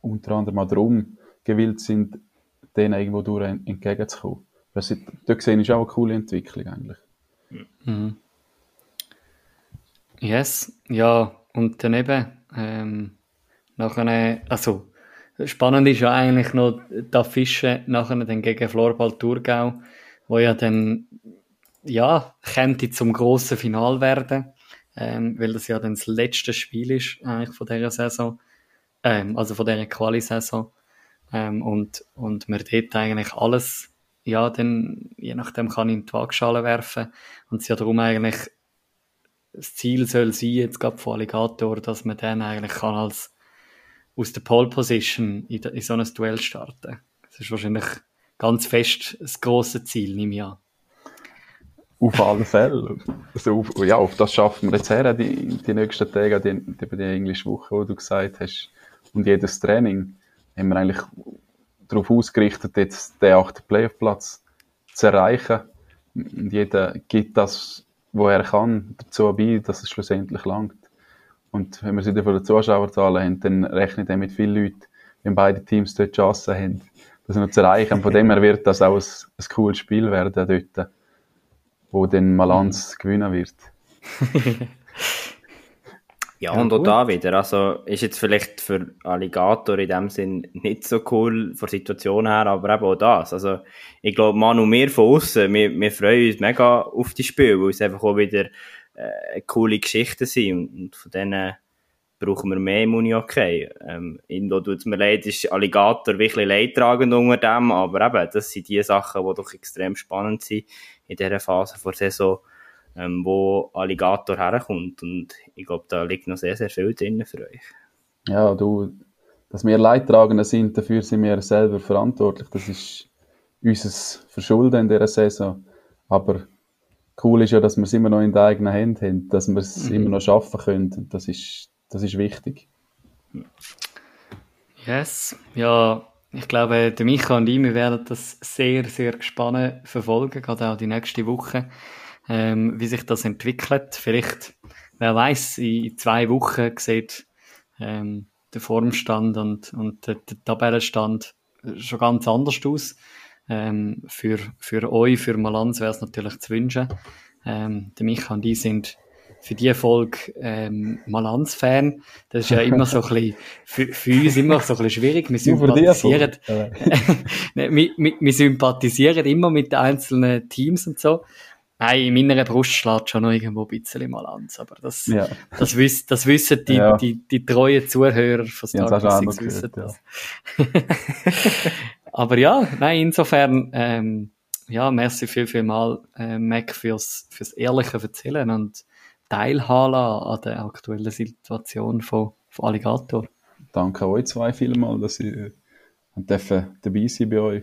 unter anderem auch darum gewillt sind, denen irgendwo durch entgegenzukommen. Das, dort gesehen ist auch eine coole Entwicklung eigentlich. Mhm. Yes, ja, und daneben, ähm, nachher, also Spannend ist ja eigentlich noch da Fische nachher dann gegen Florball Thurgau, wo ja dann, ja, könnte zum grossen Final werden, ähm, weil das ja dann das letzte Spiel ist eigentlich von dieser Saison, ähm, also von dieser Quali-Saison. Ähm, und, und man dort eigentlich alles ja, dann, je nachdem kann in die Waagschale werfen. Und es ja darum eigentlich, das Ziel soll sein, jetzt gerade von Alligator, dass man dann eigentlich kann als, aus der Pole Position in, in so ein Duell starten. Das ist wahrscheinlich ganz fest das grosse Ziel, nehme ich an. Auf alle Fälle. Also auf, ja, auf das schaffen wir jetzt her, die, die nächsten Tage, die, die, die englische Woche, wo du gesagt hast, und jedes Training haben wir eigentlich darauf ausgerichtet, jetzt den achten Playoff-Platz zu erreichen. Und jeder gibt das, was er kann, dazu bei, dass es schlussendlich langt. Und wenn wir sie von den Zuschauerzahlen haben, dann rechnet er mit vielen Leuten, wenn beide Teams dort Chancen haben, das noch zu erreichen. Von dem her wird das auch ein, ein cooles Spiel werden dort, wo dann Malanz gewinnen wird. Ja, ja, und auch da wieder. Also, ist jetzt vielleicht für Alligator in dem Sinn nicht so cool von der Situation her, aber eben auch das. Also, ich glaube, man und wir von außen, wir, wir freuen uns mega auf die Spiele, weil es einfach auch wieder äh, coole Geschichten sind. Und, und von denen brauchen wir mehr im Unihockey. Ähm, Indo tut mir leid, ist Alligator wirklich leidtragend unter dem, aber eben, das sind die Sachen, die doch extrem spannend sind in dieser Phase der Saison ähm, wo Alligator herkommt. Und ich glaube, da liegt noch sehr, sehr viel drin für euch. Ja, du, dass wir Leidtragende sind, dafür sind wir selber verantwortlich. Das ist unser Verschulden in dieser Saison. Aber cool ist ja, dass wir es immer noch in der eigenen Hand haben, dass wir es mhm. immer noch schaffen können. Das ist, das ist wichtig. Yes, ja, ich glaube, der Micha und ich, wir werden das sehr, sehr gespannt verfolgen, gerade auch die nächste Woche ähm, wie sich das entwickelt. Vielleicht, wer weiß, in zwei Wochen sieht ähm, der Formstand und, und der, der Tabellenstand schon ganz anders aus. Ähm, für, für euch, für Malanz wäre es natürlich zu wünschen. Ähm, der Micha und ich sind für die Folge ähm, Malanz-Fan. Das ist ja immer so ein bisschen, für, für uns immer so ein bisschen schwierig. Wir sympathisieren, wir, wir, wir sympathisieren immer mit einzelnen Teams und so. Nein, in meiner Brust schlägt schon noch irgendwo ein bisschen mal an. Aber das, ja. das, wiss, das wissen die, ja. die, die, die treuen Zuhörer von Star ja, Classics, wissen das. Ja. aber ja, nein, insofern, ähm, ja, merci viel, viel mal, äh, Mac, fürs, fürs ehrliche Erzählen und Teilhaben an der aktuellen Situation von, von Alligator. Danke euch zwei vielmal, dass ich äh, dabei sein bei euch.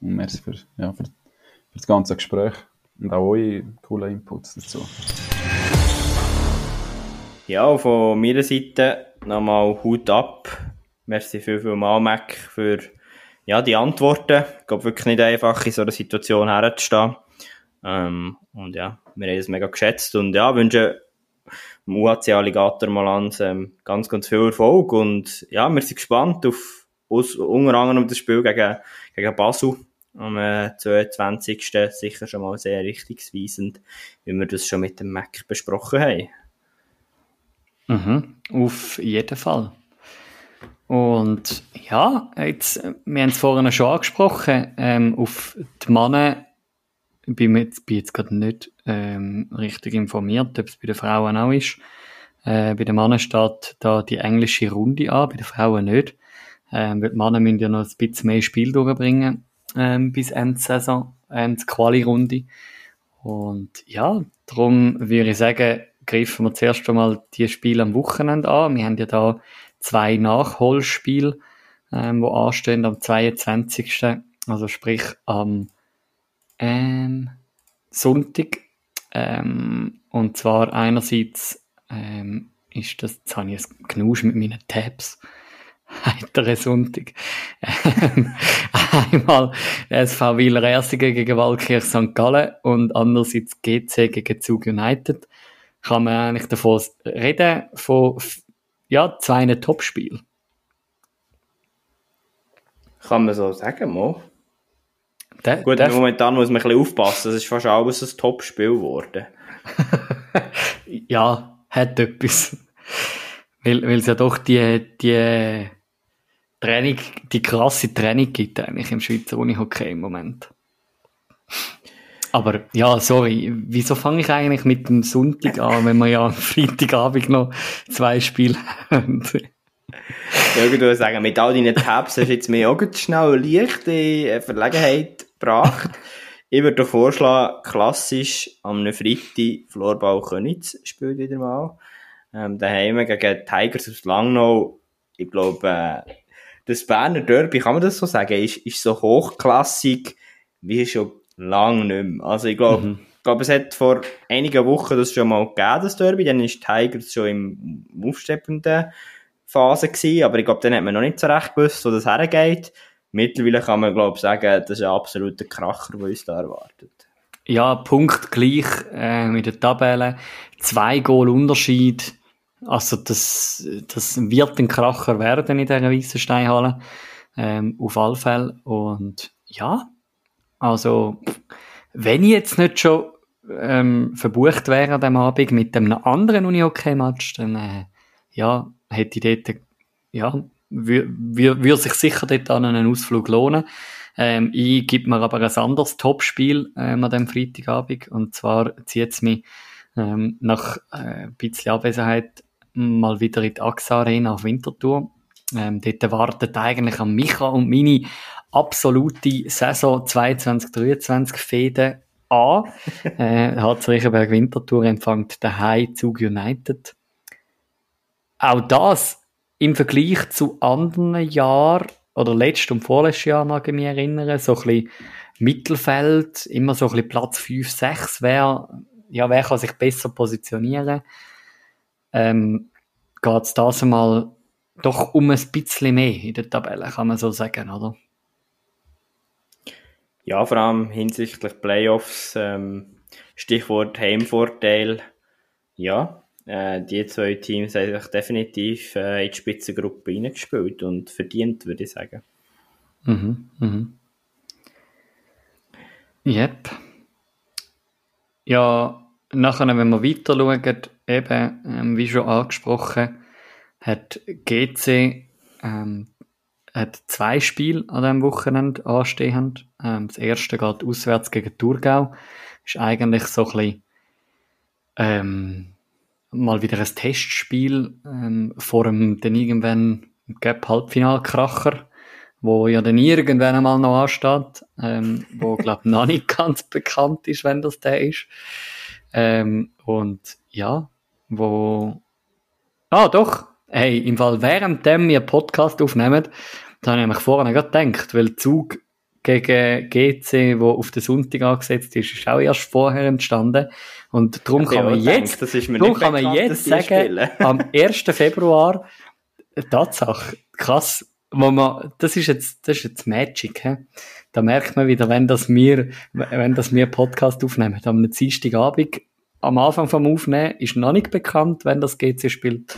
Und merci für, ja, für, für das ganze Gespräch. Und auch eure coolen Inputs dazu. Ja, von meiner Seite nochmal Hut ab. Merci viel, viel mal, Mac, für ja, die Antworten. Ich glaube wirklich nicht einfach, in so einer Situation herzustehen. Ähm, und ja, wir haben es mega geschätzt und ja, wünsche dem UHC Alligator Malans ähm, ganz, ganz viel Erfolg und ja, wir sind gespannt auf, aus, unter anderem das Spiel gegen, gegen Basel am äh, 22. sicher schon mal sehr richtungsweisend, wie wir das schon mit dem Mac besprochen haben. Mhm, auf jeden Fall. Und ja, jetzt, wir haben es vorhin schon angesprochen, ähm, auf die Männer bin jetzt, jetzt gerade nicht ähm, richtig informiert, ob es bei den Frauen auch ist. Äh, bei den Männern steht da die englische Runde an, bei den Frauen nicht. Ähm, weil die Männer müssen ja noch ein bisschen mehr Spiel durchbringen ähm, bis Ende Saison, Ende Quali-Runde. Und ja, darum würde ich sagen, greifen wir zuerst einmal die Spiele am Wochenende an. Wir haben ja da zwei Nachholspiele, ähm, wo anstehen am 22. Also sprich am ähm, Sonntag. Ähm, und zwar einerseits ähm, ist das, jetzt habe ich es Knusch mit meinen Tabs heiterer Sonntag. Ähm, einmal SV Wieler Erstingen gegen Waldkirch St. Gallen und andererseits GC gegen Zug United. Kann man eigentlich davon reden, von ja, zwei Topspielen. Kann man so sagen, Mo? De, Gut, de momentan muss man ein bisschen aufpassen, es ist fast alles ein Topspiel geworden. ja, hat etwas. Weil, weil es ja doch die, die Training, die krasse Training gibt eigentlich im Schweizer Unihockey im Moment. Aber ja, sorry, wieso fange ich eigentlich mit dem Sonntag an, wenn wir ja am Freitagabend noch zwei Spiele haben? ja, ich würde sagen, mit all deinen Tabs hast du jetzt mir auch schnell eine leichte Verlegenheit gebracht. ich würde vorschlagen, klassisch am Freitag Floorball Königs spielt wieder mal. Ähm, daheim gegen Tigers aus Langnau. Ich glaube, äh, das Berner Derby, kann man das so sagen, ist, ist so hochklassig wie schon lange nicht mehr. Also ich glaube, mhm. ich glaube, es hat vor einigen Wochen das schon mal gegeben, das Derby. Dann ist Tigers schon im aufsteppenden Phase gewesen, aber ich glaube, dann hat man noch nicht so recht gewusst, wo das hergeht. Mittlerweile kann man, glaube ich, sagen, das ist ein absoluter Kracher, der uns da erwartet. Ja, Punkt gleich äh, mit der Tabelle. Zwei Goal Unterschied. Also das, das wird ein Kracher werden in dieser Weissensteinhalle. Ähm, auf alle Fälle. Und ja, also wenn ich jetzt nicht schon ähm, verbucht wäre an dem Abend mit einem anderen Uni-Hockey-Match, dann äh, ja, hätte ich dort, ja, würde sich sicher dort an einen Ausflug lohnen. Ähm, ich gebe mir aber ein anderes Topspiel ähm, an dem Freitagabend und zwar zieht es mich ähm, nach äh, ein bisschen Abwesenheit mal wieder in die AXA Arena auf Winterthur. Ähm, dort wartet eigentlich an Micha und meine absolute Saison 22-23 Fäden an. äh, Harzreichenberg Winterthur empfängt daheim Zug United. Auch das im Vergleich zu anderen Jahren oder letztes und vorletztes Jahr mag ich mich erinnern, so ein bisschen Mittelfeld, immer so ein bisschen Platz 5, 6, wer, ja, wer kann sich besser positionieren? Ähm, geht es das einmal doch um ein bisschen mehr in der Tabelle, kann man so sagen, oder? Ja, vor allem hinsichtlich Playoffs, ähm, Stichwort Heimvorteil. Ja, äh, die zwei Teams haben sich definitiv äh, in die Spitzengruppe reingespielt und verdient, würde ich sagen. Mhm, mhm. Yep. Ja, nachher, wenn wir weiter schauen, eben, ähm, wie schon angesprochen, hat GC ähm, hat zwei Spiele an diesem Wochenende anstehend. Ähm, das erste geht auswärts gegen Thurgau. Ist eigentlich so ein bisschen, ähm, mal wieder ein Testspiel ähm, vor dem dann irgendwann Gap Halbfinalkracher, wo ja dann irgendwann einmal noch ansteht, ähm, wo glaube noch nicht ganz bekannt ist, wenn das der ist. Ähm, und ja, wo ah doch, hey, im Fall während wir Podcast aufnehmen, da habe ich mich vorher gerade gedacht, weil Zug gegen GC, wo auf den Sonntag angesetzt ist, ist auch erst vorher entstanden. Und darum kann man jetzt, darum kann man jetzt sagen, am 1. Februar, Tatsache, krass, wo man, das ist jetzt, das ist jetzt Magic, he? Da merkt man wieder, wenn das wir, wenn das wir Podcast aufnehmen, am Dienstagabend, am Anfang vom Aufnehmen, ist noch nicht bekannt, wenn das GC spielt,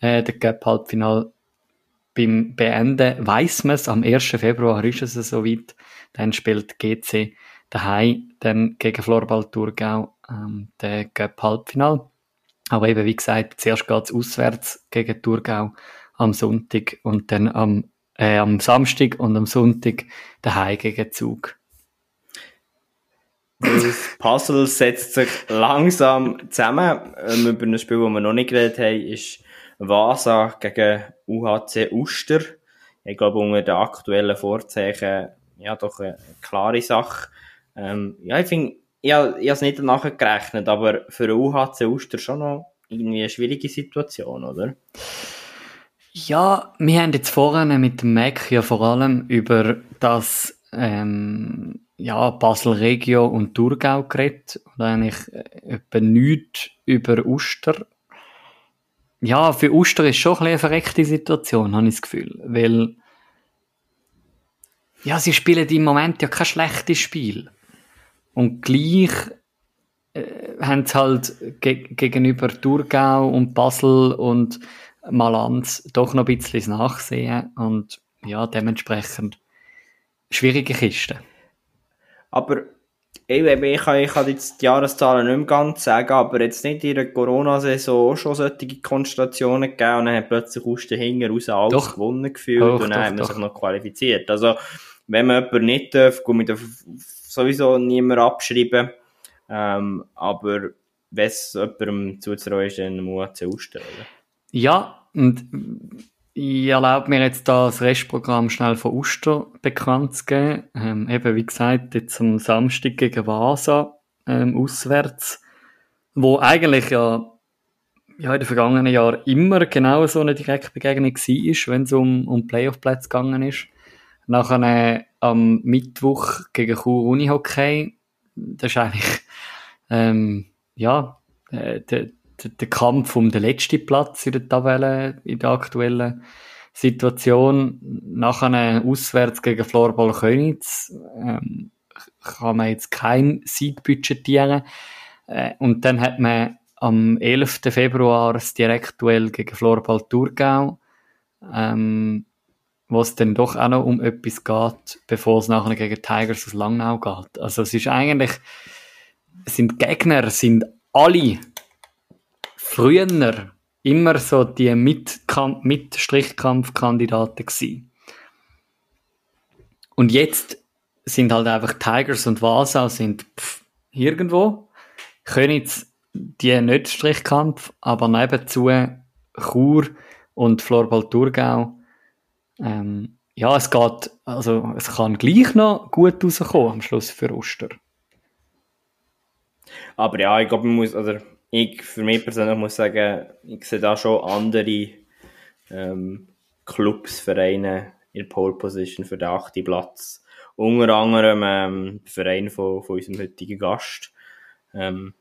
äh, der Gap Halbfinal beim Beenden weiss man es, am 1. Februar ist es soweit, dann spielt GC daheim dann gegen Florbal Thurgau ähm, der Cup Halbfinal. Aber eben, wie gesagt, zuerst geht es auswärts gegen Thurgau am Sonntag und dann am, äh, am Samstag und am Sonntag daheim gegen Zug. Das Puzzle setzt sich langsam zusammen. Ähm, über ein Spiel, das wir noch nicht geredet haben, ist Vasa gegen UHC Uster. Ich glaube, unter den aktuellen Vorzeichen ja doch eine klare Sache. Ähm, ja, ich finde, ich, habe es nicht danach gerechnet, aber für UHC Uster schon noch irgendwie eine schwierige Situation, oder? Ja, wir haben jetzt vorhin mit dem Mac ja vor allem über das ähm, ja, Basel Regio und Thurgau geredet und eigentlich äh, etwa nichts über Uster ja, für Uster ist schon ein eine verreckte Situation, habe ich das Gefühl. Weil, ja, sie spielen im Moment ja kein schlechtes Spiel. Und gleich äh, haben sie halt ge gegenüber Thurgau und Basel und Malanz doch noch ein bisschen das Nachsehen. Und ja, dementsprechend schwierige Kiste. Aber ich, ich, kann, ich kann jetzt die Jahreszahlen nicht mehr ganz sagen, aber jetzt nicht in der Corona-Saison schon solche Konstellationen gegeben und dann hat plötzlich aus den Hinger raus alles doch. gewonnen gefühlt doch, und dann doch, hat man sich noch qualifiziert. Also, wenn man jemanden nicht darf, kann man sowieso niemand abschreiben. Ähm, aber wenn es jemandem zuzutrauen ist, dann muss er ausstellen. Ja, und ich erlaube mir jetzt da das Restprogramm schnell von Uster bekannt zu geben. Ähm, eben, wie gesagt, jetzt am Samstag gegen Vasa ähm, auswärts, wo eigentlich ja, ja in den vergangenen Jahren immer genau so eine Direktbegegnung war, wenn es um, um Playoff-Plätze gegangen ist. Nachher äh, am Mittwoch gegen Chur Unihockey, das ist eigentlich ähm, ja, äh, der, der, Kampf um den letzten Platz in der Tabelle, in der aktuellen Situation. Nachher auswärts gegen Florball Könitz ähm, kann man jetzt kein Sieg budgetieren. Äh, und dann hat man am 11. Februar das Direktduell gegen Florball Thurgau, ähm, wo es dann doch auch noch um etwas geht, bevor es nachher gegen Tigers aus Langnau geht. Also es ist eigentlich, sind Gegner, sind alle früher immer so die Mit-Strichkampfkandidaten gewesen. Und jetzt sind halt einfach Tigers und Vasa sind pff, irgendwo. Jetzt die nicht Strichkampf, aber nebenzu Chur und Florbal Thurgau. Ähm, ja, es geht, also es kann gleich noch gut rauskommen am Schluss für Oster. Aber ja, ich glaube, man muss, oder ich für mich persönlich muss sagen, ich sehe da schon andere ähm, Clubs, Vereine in Pole Position für den achten Platz. Unter anderem ähm, Verein von, von unserem heutigen Gast. Ähm,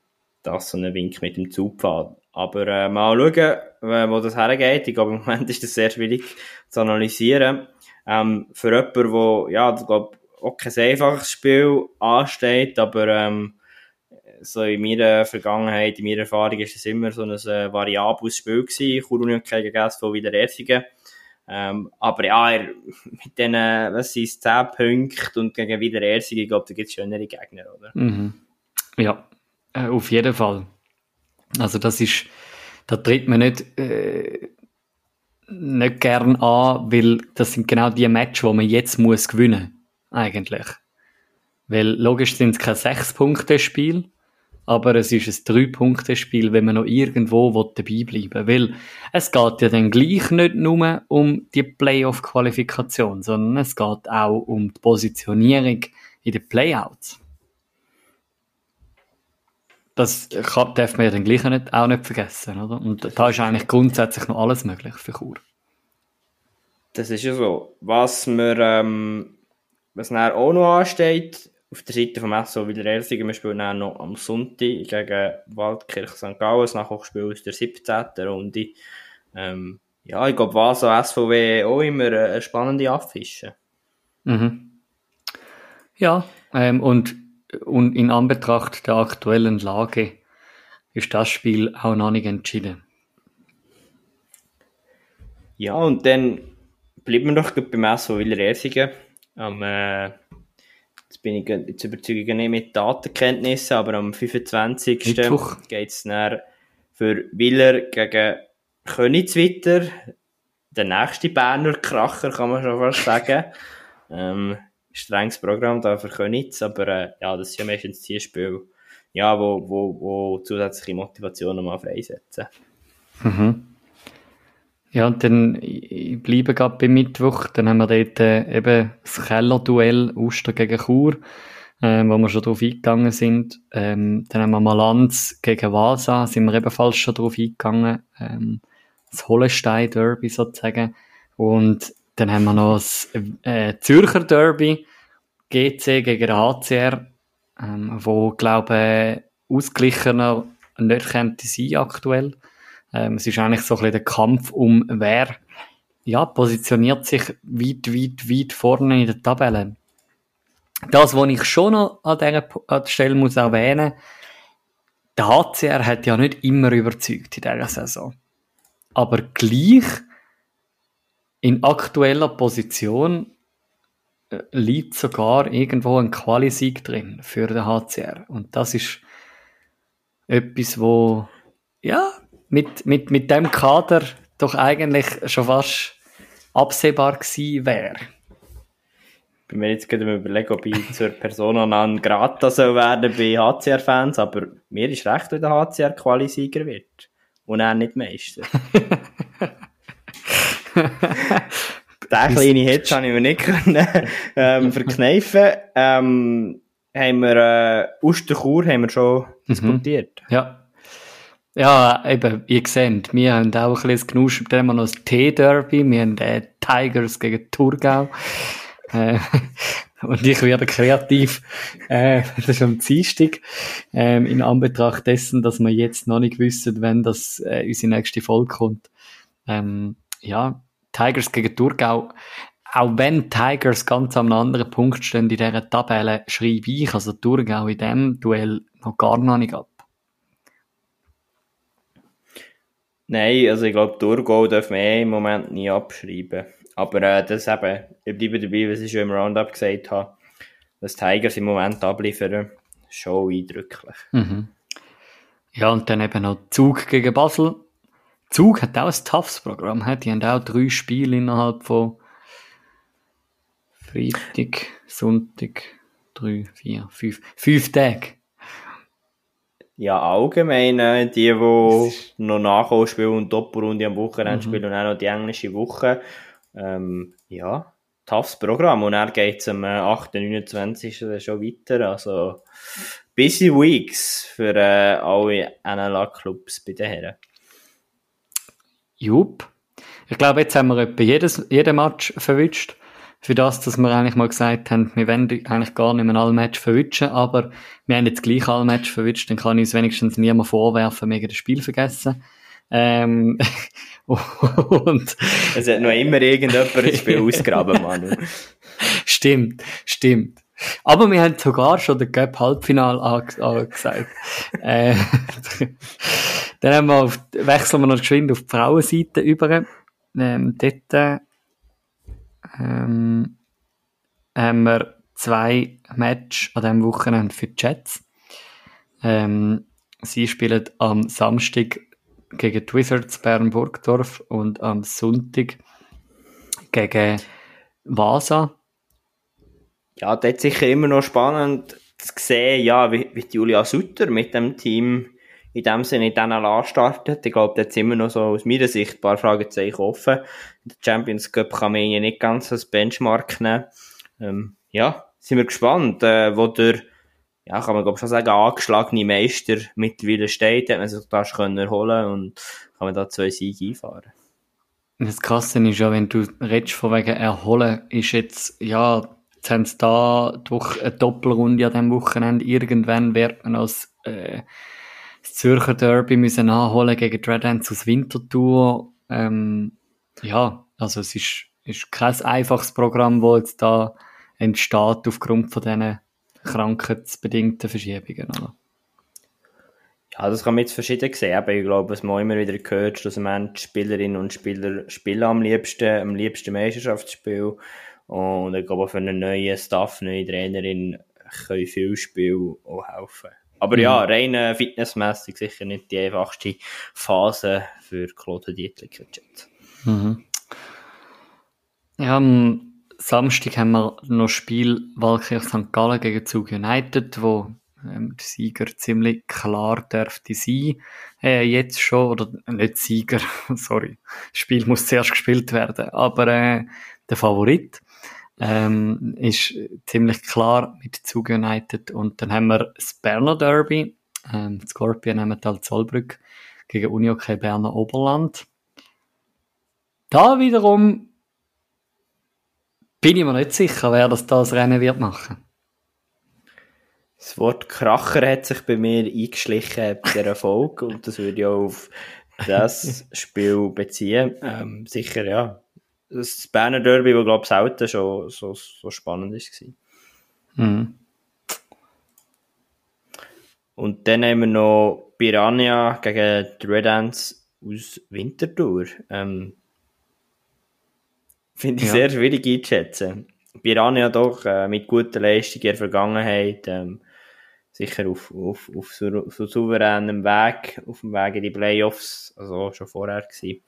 das so ein Wink mit dem Zugpfad. Aber äh, mal schauen, wo das hergeht. Ich glaube, im Moment ist das sehr schwierig zu analysieren. Ähm, für jemanden, der, ja, ich glaube, auch kein einfaches Spiel ansteht, aber ähm, so in meiner Vergangenheit, in meiner Erfahrung ist es immer so ein äh, variables Spiel gewesen. Chur gegen SV wieder Erfingen. Ähm, aber ja, er, mit diesen, was sind es, 10 Punkten und gegen wieder Erfingen, ich glaube, da gibt es schönere Gegner, oder? Mhm. Ja, äh, auf jeden Fall. Also das ist, da tritt man nicht, äh, nicht gern an, weil das sind genau die Matches, die man jetzt muss gewinnen, eigentlich. Weil logisch sind es kein 6-Punkte-Spiel, aber es ist ein Drei-Punkte-Spiel, wenn man noch irgendwo dabei bleiben will. Weil es geht ja dann gleich nicht nur um die Playoff-Qualifikation, sondern es geht auch um die Positionierung in den Playouts. Das kann, darf man ja dann gleich nicht, auch nicht vergessen, oder? Und da ist eigentlich grundsätzlich noch alles möglich für Chur. Das ist ja so. Was mir, ähm, was auch noch ansteht, auf der Seite vom SO Wiederersigen, wir spielen dann noch am Sonntag gegen Waldkirch St. Gallen, das Nachholspiel aus der 17. Runde. Ähm, ja, ich glaube, Vasa SVW auch immer eine spannende Affische. Mhm. Ja, ähm, und, und in Anbetracht der aktuellen Lage ist das Spiel auch noch nicht entschieden. Ja, und dann bleiben wir doch beim SO Wiederersigen am äh, jetzt bin ich jetzt überzeuge nicht mit Datenkenntnissen, aber am 25. geht es dann für Willer gegen Königs weiter. Der nächste Berner Kracher, kann man schon fast sagen. ähm, strenges Programm da für Königs, aber äh, ja, das ist ja meistens die Spiel, ja, wo, wo, wo zusätzliche Motivationen mal freisetzen. Mhm. Ja, und dann ich bleibe gerade beim Mittwoch. Dann haben wir dort äh, eben das Kellerduell Uster gegen Chur, äh, wo wir schon drauf eingegangen sind. Ähm, dann haben wir Malanz gegen Vasa, sind wir ebenfalls schon drauf eingegangen. Ähm, das Hollenstein-Derby sozusagen. Und dann haben wir noch das äh, Zürcher Derby, GC gegen HCR, ähm, wo, glaube ich, ausgeglichener nicht könnte sein aktuell. Ähm, es ist eigentlich so ein bisschen der Kampf um wer ja, positioniert sich weit, weit, weit vorne in der Tabelle. Das, was ich schon noch an dieser Stelle muss erwähnen der HCR hat ja nicht immer überzeugt in dieser Saison. Aber gleich in aktueller Position äh, liegt sogar irgendwo ein Qualisieg drin für den HCR. Und das ist etwas, wo ja, mit, mit, mit dem Kader doch eigentlich schon fast absehbar gewesen wäre. Ich bin mir jetzt gerade überlegen, ob ich zur Persona non grata soll werden bei HCR-Fans, aber mir ist recht, wenn der HCR Quali-Sieger wird. Und er nicht Meister. Den kleinen Hitch habe ich mir nicht können, ähm, verkneifen. Ähm, haben wir, äh, Osterchur haben wir schon diskutiert. Ja. Ja, eben, ihr seht, wir haben auch ein bisschen Genusch, dann haben noch das T-Derby, wir haben äh, Tigers gegen Thurgau. Äh, und ich werde kreativ, äh, das ist am Dienstag, ähm, in Anbetracht dessen, dass wir jetzt noch nicht wissen, wenn das äh, unsere nächste Folge kommt. Ähm, ja, Tigers gegen Thurgau. Auch wenn Tigers ganz am anderen Punkt stehen in dieser Tabelle, schreibe ich also Thurgau in diesem Duell noch gar noch nicht ab. Nein, also ich glaube, Thurgau darf man eh im Moment nie abschreiben. Aber äh, das eben, ich bleibe dabei, was ich schon im Roundup gesagt habe, was Tigers im Moment abliefern, schon eindrücklich. Mhm. Ja, und dann eben noch Zug gegen Basel. Zug hat auch ein toughes Programm. Die haben auch drei Spiele innerhalb von Freitag, Sonntag, drei, vier, fünf, fünf Tage. Ja, allgemein, äh, die, die noch Nachhol spielen und Doppelrunde am Wochenende spielen und auch noch die englische Woche. Ähm, ja, toughes Programm. Und dann geht es am äh, 8. 29. schon weiter. Also, busy weeks für äh, alle NLA-Clubs bei den Herren. Jupp. Ich glaube, jetzt haben wir etwa jedes, jeden Match verwünscht. Für das, dass wir eigentlich mal gesagt haben, wir wollen eigentlich gar nicht mehr alle Match verwünschen, aber wir haben jetzt gleich alle Match verwünscht, dann kann uns wenigstens niemand vorwerfen, wegen das Spiel vergessen. Ähm, und Es hat noch immer irgendjemand ein Spiel ausgraben, Manu. stimmt, stimmt. Aber wir haben sogar schon den Cup Halbfinal ange- angesagt. äh, dann haben wir auf, wechseln wir noch geschwind auf die Frauenseite über. Ähm, dort ähm, haben wir zwei Match an diesem Wochenende für die Jets. Ähm, sie spielen am Samstag gegen die Wizards Bern-Burgdorf und am Sonntag gegen Vasa. Ja, dort sicher immer noch spannend zu sehen, ja, wie, wie Julia Sutter mit dem Team in dem Sinne in diesen LA startet. Ich glaube, jetzt immer noch so aus meiner Sicht ein paar Fragezeichen offen. In der Champions Cup kann man ihn nicht ganz als Benchmark nehmen. Ähm, ja, sind wir gespannt, äh, wo der, ja, kann man glaube schon sagen, angeschlagene Meister mittlerweile steht, hat man sich das können erholen und kann man da zwei Siege einfahren. Das Krasse ist ja, wenn du redest von wegen Erholen, ist jetzt, ja, jetzt haben sie da durch eine Doppelrunde an diesem Wochenende, irgendwann wird man als äh, Zürcher Derby müssen nachholen gegen Ants aus Winterthur. Ähm, ja, also es ist, ist kein einfaches Programm, das jetzt da entsteht aufgrund von diesen krankheitsbedingten Verschiebungen. Oder? Ja, das kann man jetzt verschieden sehen, aber ich glaube, was man immer wieder hört, dass die Spielerinnen und Spieler spielen am liebsten, am liebsten Meisterschaftsspiel. Und ich glaube, für einen neuen Staff, neue Trainerin, können viele Spiele auch helfen. Aber ja, rein äh, fitnessmässig sicher nicht die einfachste Phase für Claude Dietliker Jet. Mhm. Ja, am Samstag haben wir noch Spiel Walkirch St. Gallen gegen Zug United, wo ähm, der Sieger ziemlich klar dürfte sein. Äh, jetzt schon, oder nicht Sieger, sorry. Das Spiel muss zuerst gespielt werden, aber äh, der Favorit ähm, ist ziemlich klar mit Zug United. Und dann haben wir das Berner Derby, ähm, Scorpion Emmental Zollbrück gegen Unihockey Berner Oberland. Da wiederum bin ich mir nicht sicher, wer das das Rennen wird machen. Das Wort Kracher hat sich bei mir eingeschlichen bei dieser Folge und das würde ich auch auf das Spiel beziehen. Ähm, sicher, ja. Das Berner Derby, das glaube ich selten schon so, so spannend war. Mhm. Und dann haben wir noch Piranha gegen die aus Winterthur. Ähm, Finde ich Ja. sehr schwierig einzuschätzen. Piranha doch äh, mit guter Leistung in der Vergangenheit ähm, sicher auf, auf, auf so, so souveränem Weg, auf dem Weg in die Playoffs, also schon vorher gewesen.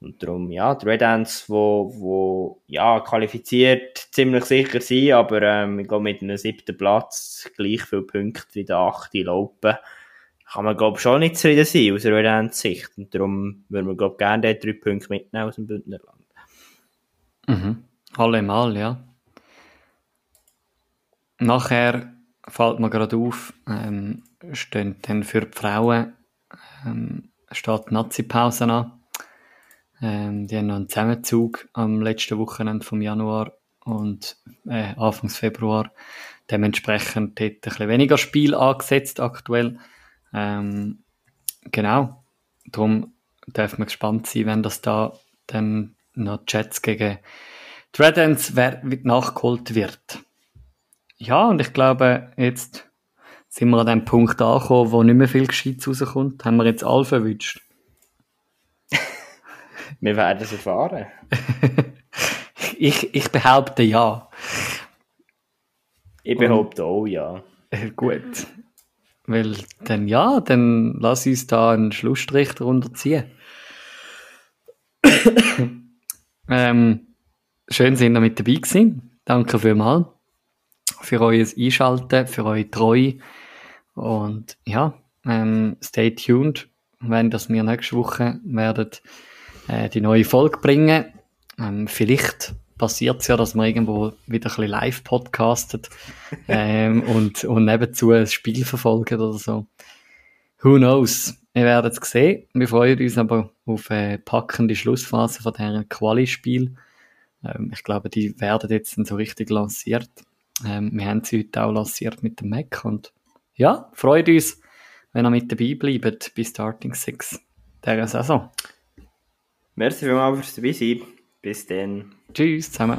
Und darum, ja, die Red Ants, wo, wo, ja, qualifiziert ziemlich sicher sind, aber, ähm, ich glaube, mit einem siebten Platz gleich viele Punkte wie der achte laufen, kann man, glaube schon nicht zufrieden sein aus Red Ants Sicht. Und darum würden wir, glaube gerne dort drei Punkte mitnehmen aus dem Bündnerland. Mhm. Allemal, ja. Nachher fällt mir gerade auf, ähm, stehen dann für die Frauen ähm, steht die Nazi-Pause an. Ähm, die haben noch einen Zusammenzug am letzten Wochenende vom Januar und äh, Anfangs Februar. Dementsprechend dort ein bisschen weniger Spiel angesetzt aktuell. Ähm, genau. Darum darf man gespannt sein, wenn das da dann noch Chats gegen die nachgeholt wird. Ja, und ich glaube, jetzt sind wir an dem Punkt angekommen, wo nicht mehr viel Gescheites rauskommt. Haben wir jetzt alle verwünscht? Wir werden es erfahren. ich, ich behaupte ja. Ich behaupte auch ja. Äh, Gut. Weil dann ja, dann lass uns da einen Schlussstrich darunter ziehen. ähm, schön, sind ihr mit dabei gewesen. Danke vielmals für euer Einschalten, für eure Treue. Und ja, ähm, stay tuned, wenn das wir nächste Woche werden äh, die neue Folge bringen. Ähm, vielleicht passiert es ja, dass man irgendwo wieder ein bisschen live podcastet ähm, und, und nebenzu ein Spiel verfolgen oder so. Who knows? Wir werden es sehen. Wir freuen uns aber auf eine packende Schlussphase von diesem Quali-Spiel. Ähm, ich glaube, die werden jetzt so richtig lanciert. Ähm, wir haben sie heute auch lanciert mit dem Mac und ja, freut uns, wenn ihr mit dabei bleibt bis Starting 6 dieser Saison. Merci vielmals fürs dabei sein. Bis dann. Tschüss zusammen.